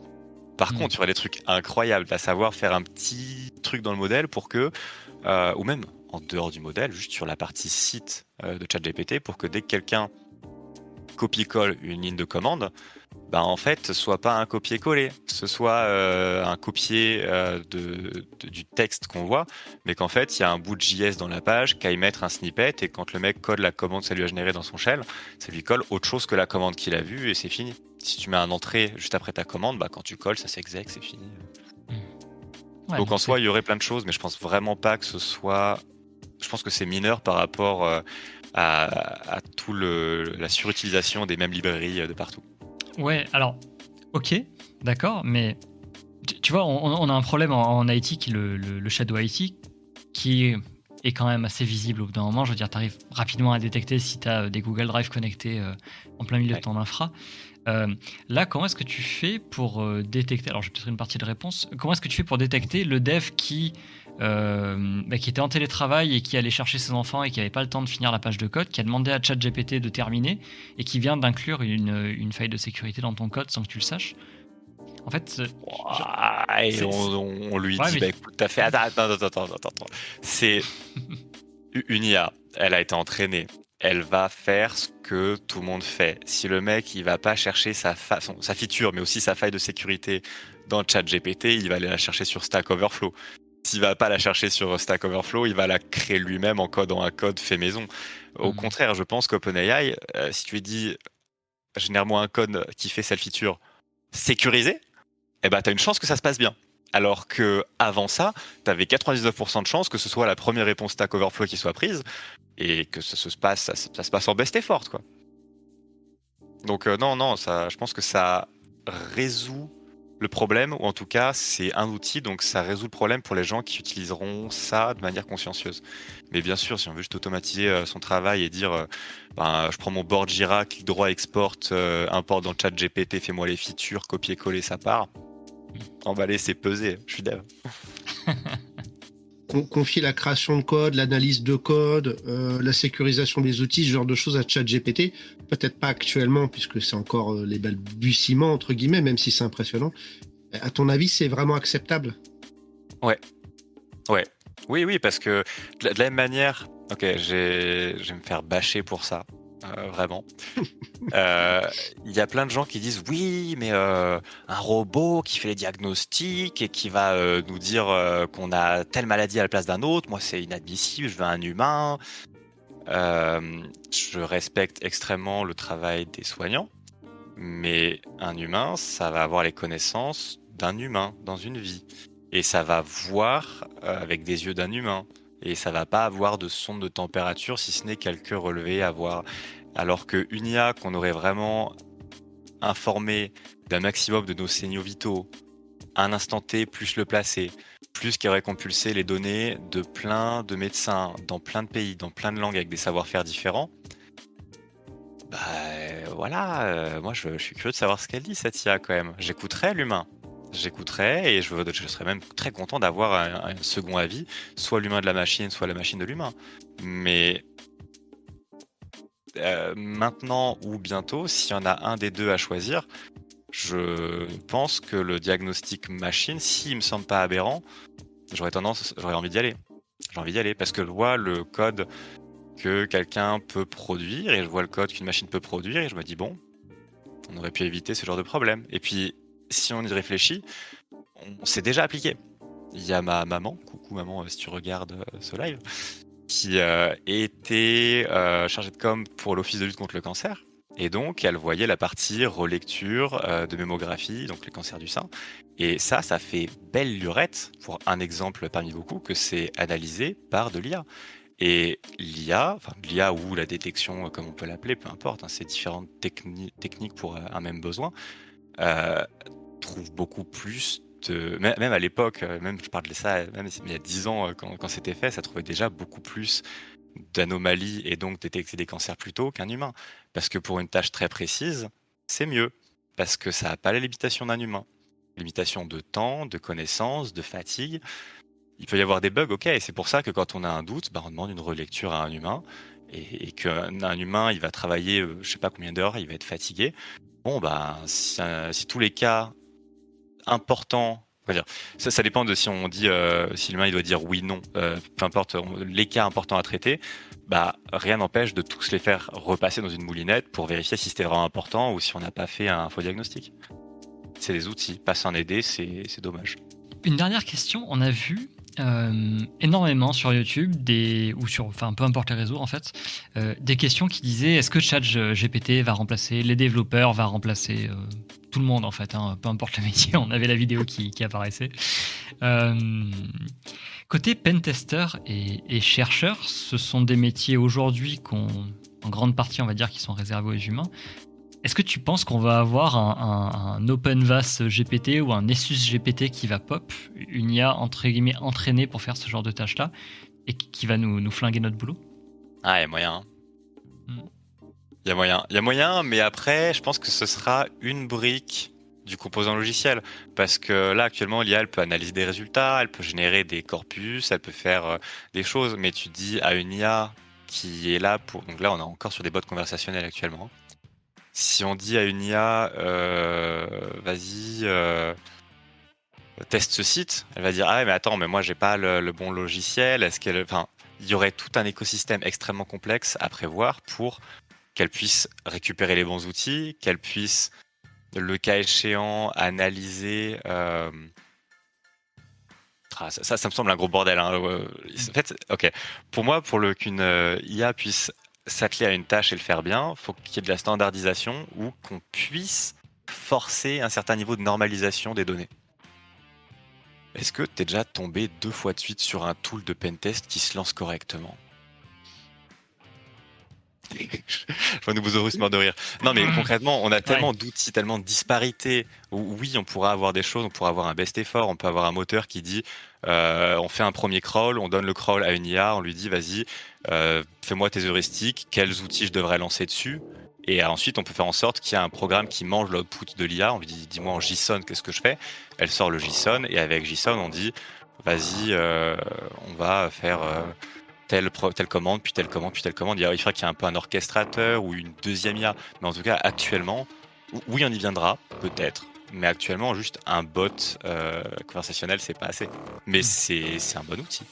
Par hmm. contre, il y aurait des trucs incroyables, à savoir faire un petit truc dans le modèle pour que, ou même en dehors du modèle, juste sur la partie site euh, de ChatGPT, pour que dès que quelqu'un copie-colle une ligne de commande, bah en fait, ce soit pas un copier-coller, ce soit euh, un copier euh, de, du texte qu'on voit, mais qu'en fait, il y a un bout de JS dans la page, qu'à y mettre un snippet, et quand le mec code la commande, ça lui a généré dans son shell, ça lui colle autre chose que la commande qu'il a vue, et c'est fini. Si tu mets un entrée juste après ta commande, bah quand tu colles, ça s'exec, c'est fini. Mmh. donc en soi, il y aurait plein de choses, mais je pense vraiment pas que ce soit je pense que c'est mineur par rapport euh, à, à tout le, la surutilisation des mêmes librairies de partout. Ouais, alors, ok, d'accord, mais tu, vois, on, a un problème en, IT, qui le, le, Shadow IT, qui est quand même assez visible au bout d'un moment. Je veux dire, tu arrives rapidement à détecter si tu as des Google Drive connectés euh, en plein milieu de ton infra. là, comment est-ce que tu fais pour détecter Alors, j'ai peut-être une partie de réponse. Comment est-ce que tu fais pour détecter le dev qui euh, bah, qui était en télétravail et qui allait chercher ses enfants et qui n'avait pas le temps de finir la page de code, qui a demandé à ChatGPT de terminer et qui vient d'inclure une, une, faille de sécurité dans ton code sans que tu le saches. En fait, on, lui dit, bah, écoute, t'as fait. Attends, attends, attends, attends, attends. C'est une IA. Elle a été entraînée. Elle va faire ce que tout le monde fait. Si le mec, il va pas chercher sa, sa feature, mais aussi sa faille de sécurité dans le chat GPT, il va aller la chercher sur Stack Overflow. S'il va pas la chercher sur Stack Overflow, il va la créer lui-même en codant un code fait maison. Au mmh. contraire, je pense qu'OpenAI, euh, si tu lui dis génère-moi un code qui fait cette feature sécurisé, eh ben, tu as une chance que ça se passe bien. Alors que avant ça, tu avais 99% de chances que ce soit la première réponse Stack Overflow qui soit prise et que ça se passe, ça, se passe en best effort, quoi. Donc euh, non, non, ça, je pense que ça résout le problème, ou en tout cas, c'est un outil, donc ça résout le problème pour les gens qui utiliseront ça de manière consciencieuse. Mais bien sûr, si on veut juste automatiser euh, son travail et dire, euh, ben, je prends mon board Jira, clic droit, exporte, importe dans le chat GPT, fais-moi les features, copier-coller, ça part Emballer, c'est peser. Je suis dev. Confier la création de code, l'analyse de code, euh, la sécurisation des outils, ce genre de choses à ChatGPT. Peut-être pas actuellement, puisque c'est encore euh, les balbutiements, entre guillemets, même si c'est impressionnant. À ton avis, c'est vraiment acceptable? Ouais. Ouais. Oui, oui, parce que de la même manière, ok, je vais me faire bâcher pour ça. Euh, vraiment. Euh, il y a plein de gens qui disent oui, mais euh, un robot qui fait les diagnostics et qui va nous dire qu'on a telle maladie à la place d'un autre, moi c'est inadmissible, je veux un humain. je respecte extrêmement le travail des soignants, mais un humain, ça va avoir les connaissances d'un humain dans une vie. Et ça va voir avec des yeux d'un humain et ça va pas avoir de sonde de température si ce n'est quelques relevés à voir. Alors que une IA qu'on aurait vraiment informé d'un maximum de nos signaux vitaux, un instant T plus le placer, plus qui aurait compulsé les données de plein de médecins dans plein de pays, dans plein de langues avec des savoir-faire différents. Bah voilà, euh, moi je, suis curieux de savoir ce qu'elle dit cette IA quand même. J'écouterai l'humain, j'écouterai et je, je, serais même très content d'avoir un, second avis, soit l'humain de la machine, soit la machine de l'humain. Mais euh, maintenant ou bientôt, s'il y en a un des deux à choisir, je pense que le diagnostic machine, s'il me semble pas aberrant, j'aurais tendance, j'aurais envie d'y aller. J'ai envie d'y aller parce que je vois le code que quelqu'un peut produire et je vois le code qu'une machine peut produire et je me dis bon, on aurait pu éviter ce genre de problème. Et puis si on y réfléchit, on s'est déjà appliqué. Il y a ma maman, coucou maman si tu regardes euh, ce live, qui euh, était euh, chargée de com pour l'Office de lutte contre le cancer. Et donc, elle voyait la partie relecture de mammographie, donc les cancers du sein. Et ça, ça fait belle lurette, pour un exemple parmi beaucoup, que c'est analysé par de l'IA. Et l'IA, enfin l'IA ou la détection, comme on peut l'appeler, peu importe, hein, c'est différentes techniques pour un même besoin, euh, trouve beaucoup plus de. Même à l'époque, euh, même je parle de ça, même il y a 10 ans, euh, quand, c'était fait, ça trouvait déjà beaucoup plus d'anomalies et donc détecter des cancers plus tôt qu'un humain. Parce que pour une tâche très précise, c'est mieux. Parce que ça n'a pas la limitation d'un humain. Limitation de temps, de connaissances, de fatigue. Il peut y avoir des bugs, ok, et c'est pour ça que quand on a un doute, bah, on demande une relecture à un humain, et, et qu'un humain, il va travailler, je sais pas combien d'heures, il va être fatigué. Bon, bah, si, tous les cas ça, ça, dépend de si on dit, euh, si l'humain il doit dire oui, non, euh, peu importe les cas importants à traiter, bah, rien n'empêche de tous les faire repasser dans une moulinette pour vérifier si c'était vraiment important ou si on n'a pas fait un faux diagnostic. C'est des outils, pas s'en aider, c'est dommage. Une dernière question, on a vu euh, énormément sur YouTube, des, ou sur, enfin peu importe les réseaux en fait, euh, des questions qui disaient est-ce que ChatGPT va remplacer les développeurs, va remplacer euh, tout le monde en fait, hein, peu importe le métier, on avait la vidéo qui, apparaissait. côté pentester et, et chercheur, ce sont des métiers aujourd'hui en grande partie, on va dire, qui sont réservés aux humains. Est-ce que tu penses qu'on va avoir un, OpenVAS GPT ou un Nessus GPT qui va pop, une IA entre guillemets entraînée pour faire ce genre de tâches-là, et qui va nous, nous flinguer notre boulot? Ah, il y a moyen. Hmm. Il y a moyen. Il y a moyen, mais après, je pense que ce sera une brique du composant logiciel. Parce que là, actuellement, l'IA, elle peut analyser des résultats, elle peut générer des corpus, elle peut faire euh, des choses, mais tu dis à une IA qui est là pour... Donc là, on est encore sur des bots conversationnels actuellement si on dit à une IA, euh, vas-y, euh, teste ce site, elle va dire ah mais attends mais moi j'ai pas le, bon logiciel. Est-ce qu'elle, enfin, il y aurait tout un écosystème extrêmement complexe à prévoir pour qu'elle puisse récupérer les bons outils, qu'elle puisse, le cas échéant, analyser. Euh, ah, ça, ça, me semble un gros bordel. Hein. En fait, ok. Pour moi, pour qu'une IA puisse s'atteler à une tâche et le faire bien, faut qu'il y ait de la standardisation ou qu'on puisse forcer un certain niveau de normalisation des données. Est-ce que tu es déjà tombé deux fois de suite sur un tool de pentest qui se lance correctement? Je vois nous vous mort de rire. Non, mais concrètement, on a tellement d'outils, tellement de disparités. oui, on pourra avoir des choses, on pourra avoir un best effort, on peut avoir un moteur qui dit euh, on fait un premier crawl, on donne le crawl à une IA, on lui dit vas-y, fais-moi tes heuristiques, quels outils je devrais lancer dessus. Et ensuite, on peut faire en sorte qu'il y ait un programme qui mange l'output de l'IA. On lui dit dis-moi en JSON, qu'est-ce que je fais? Elle sort le JSON, et avec JSON, on dit vas-y, euh, on va faire telle, commande, puis telle commande, puis telle commande. Il faudrait qu'il y ait un peu un orchestrateur ou une deuxième IA. Mais en tout cas, actuellement, oui, on y viendra, peut-être. Mais actuellement, juste un bot euh, conversationnel, c'est pas assez. Mais c'est un bon outil.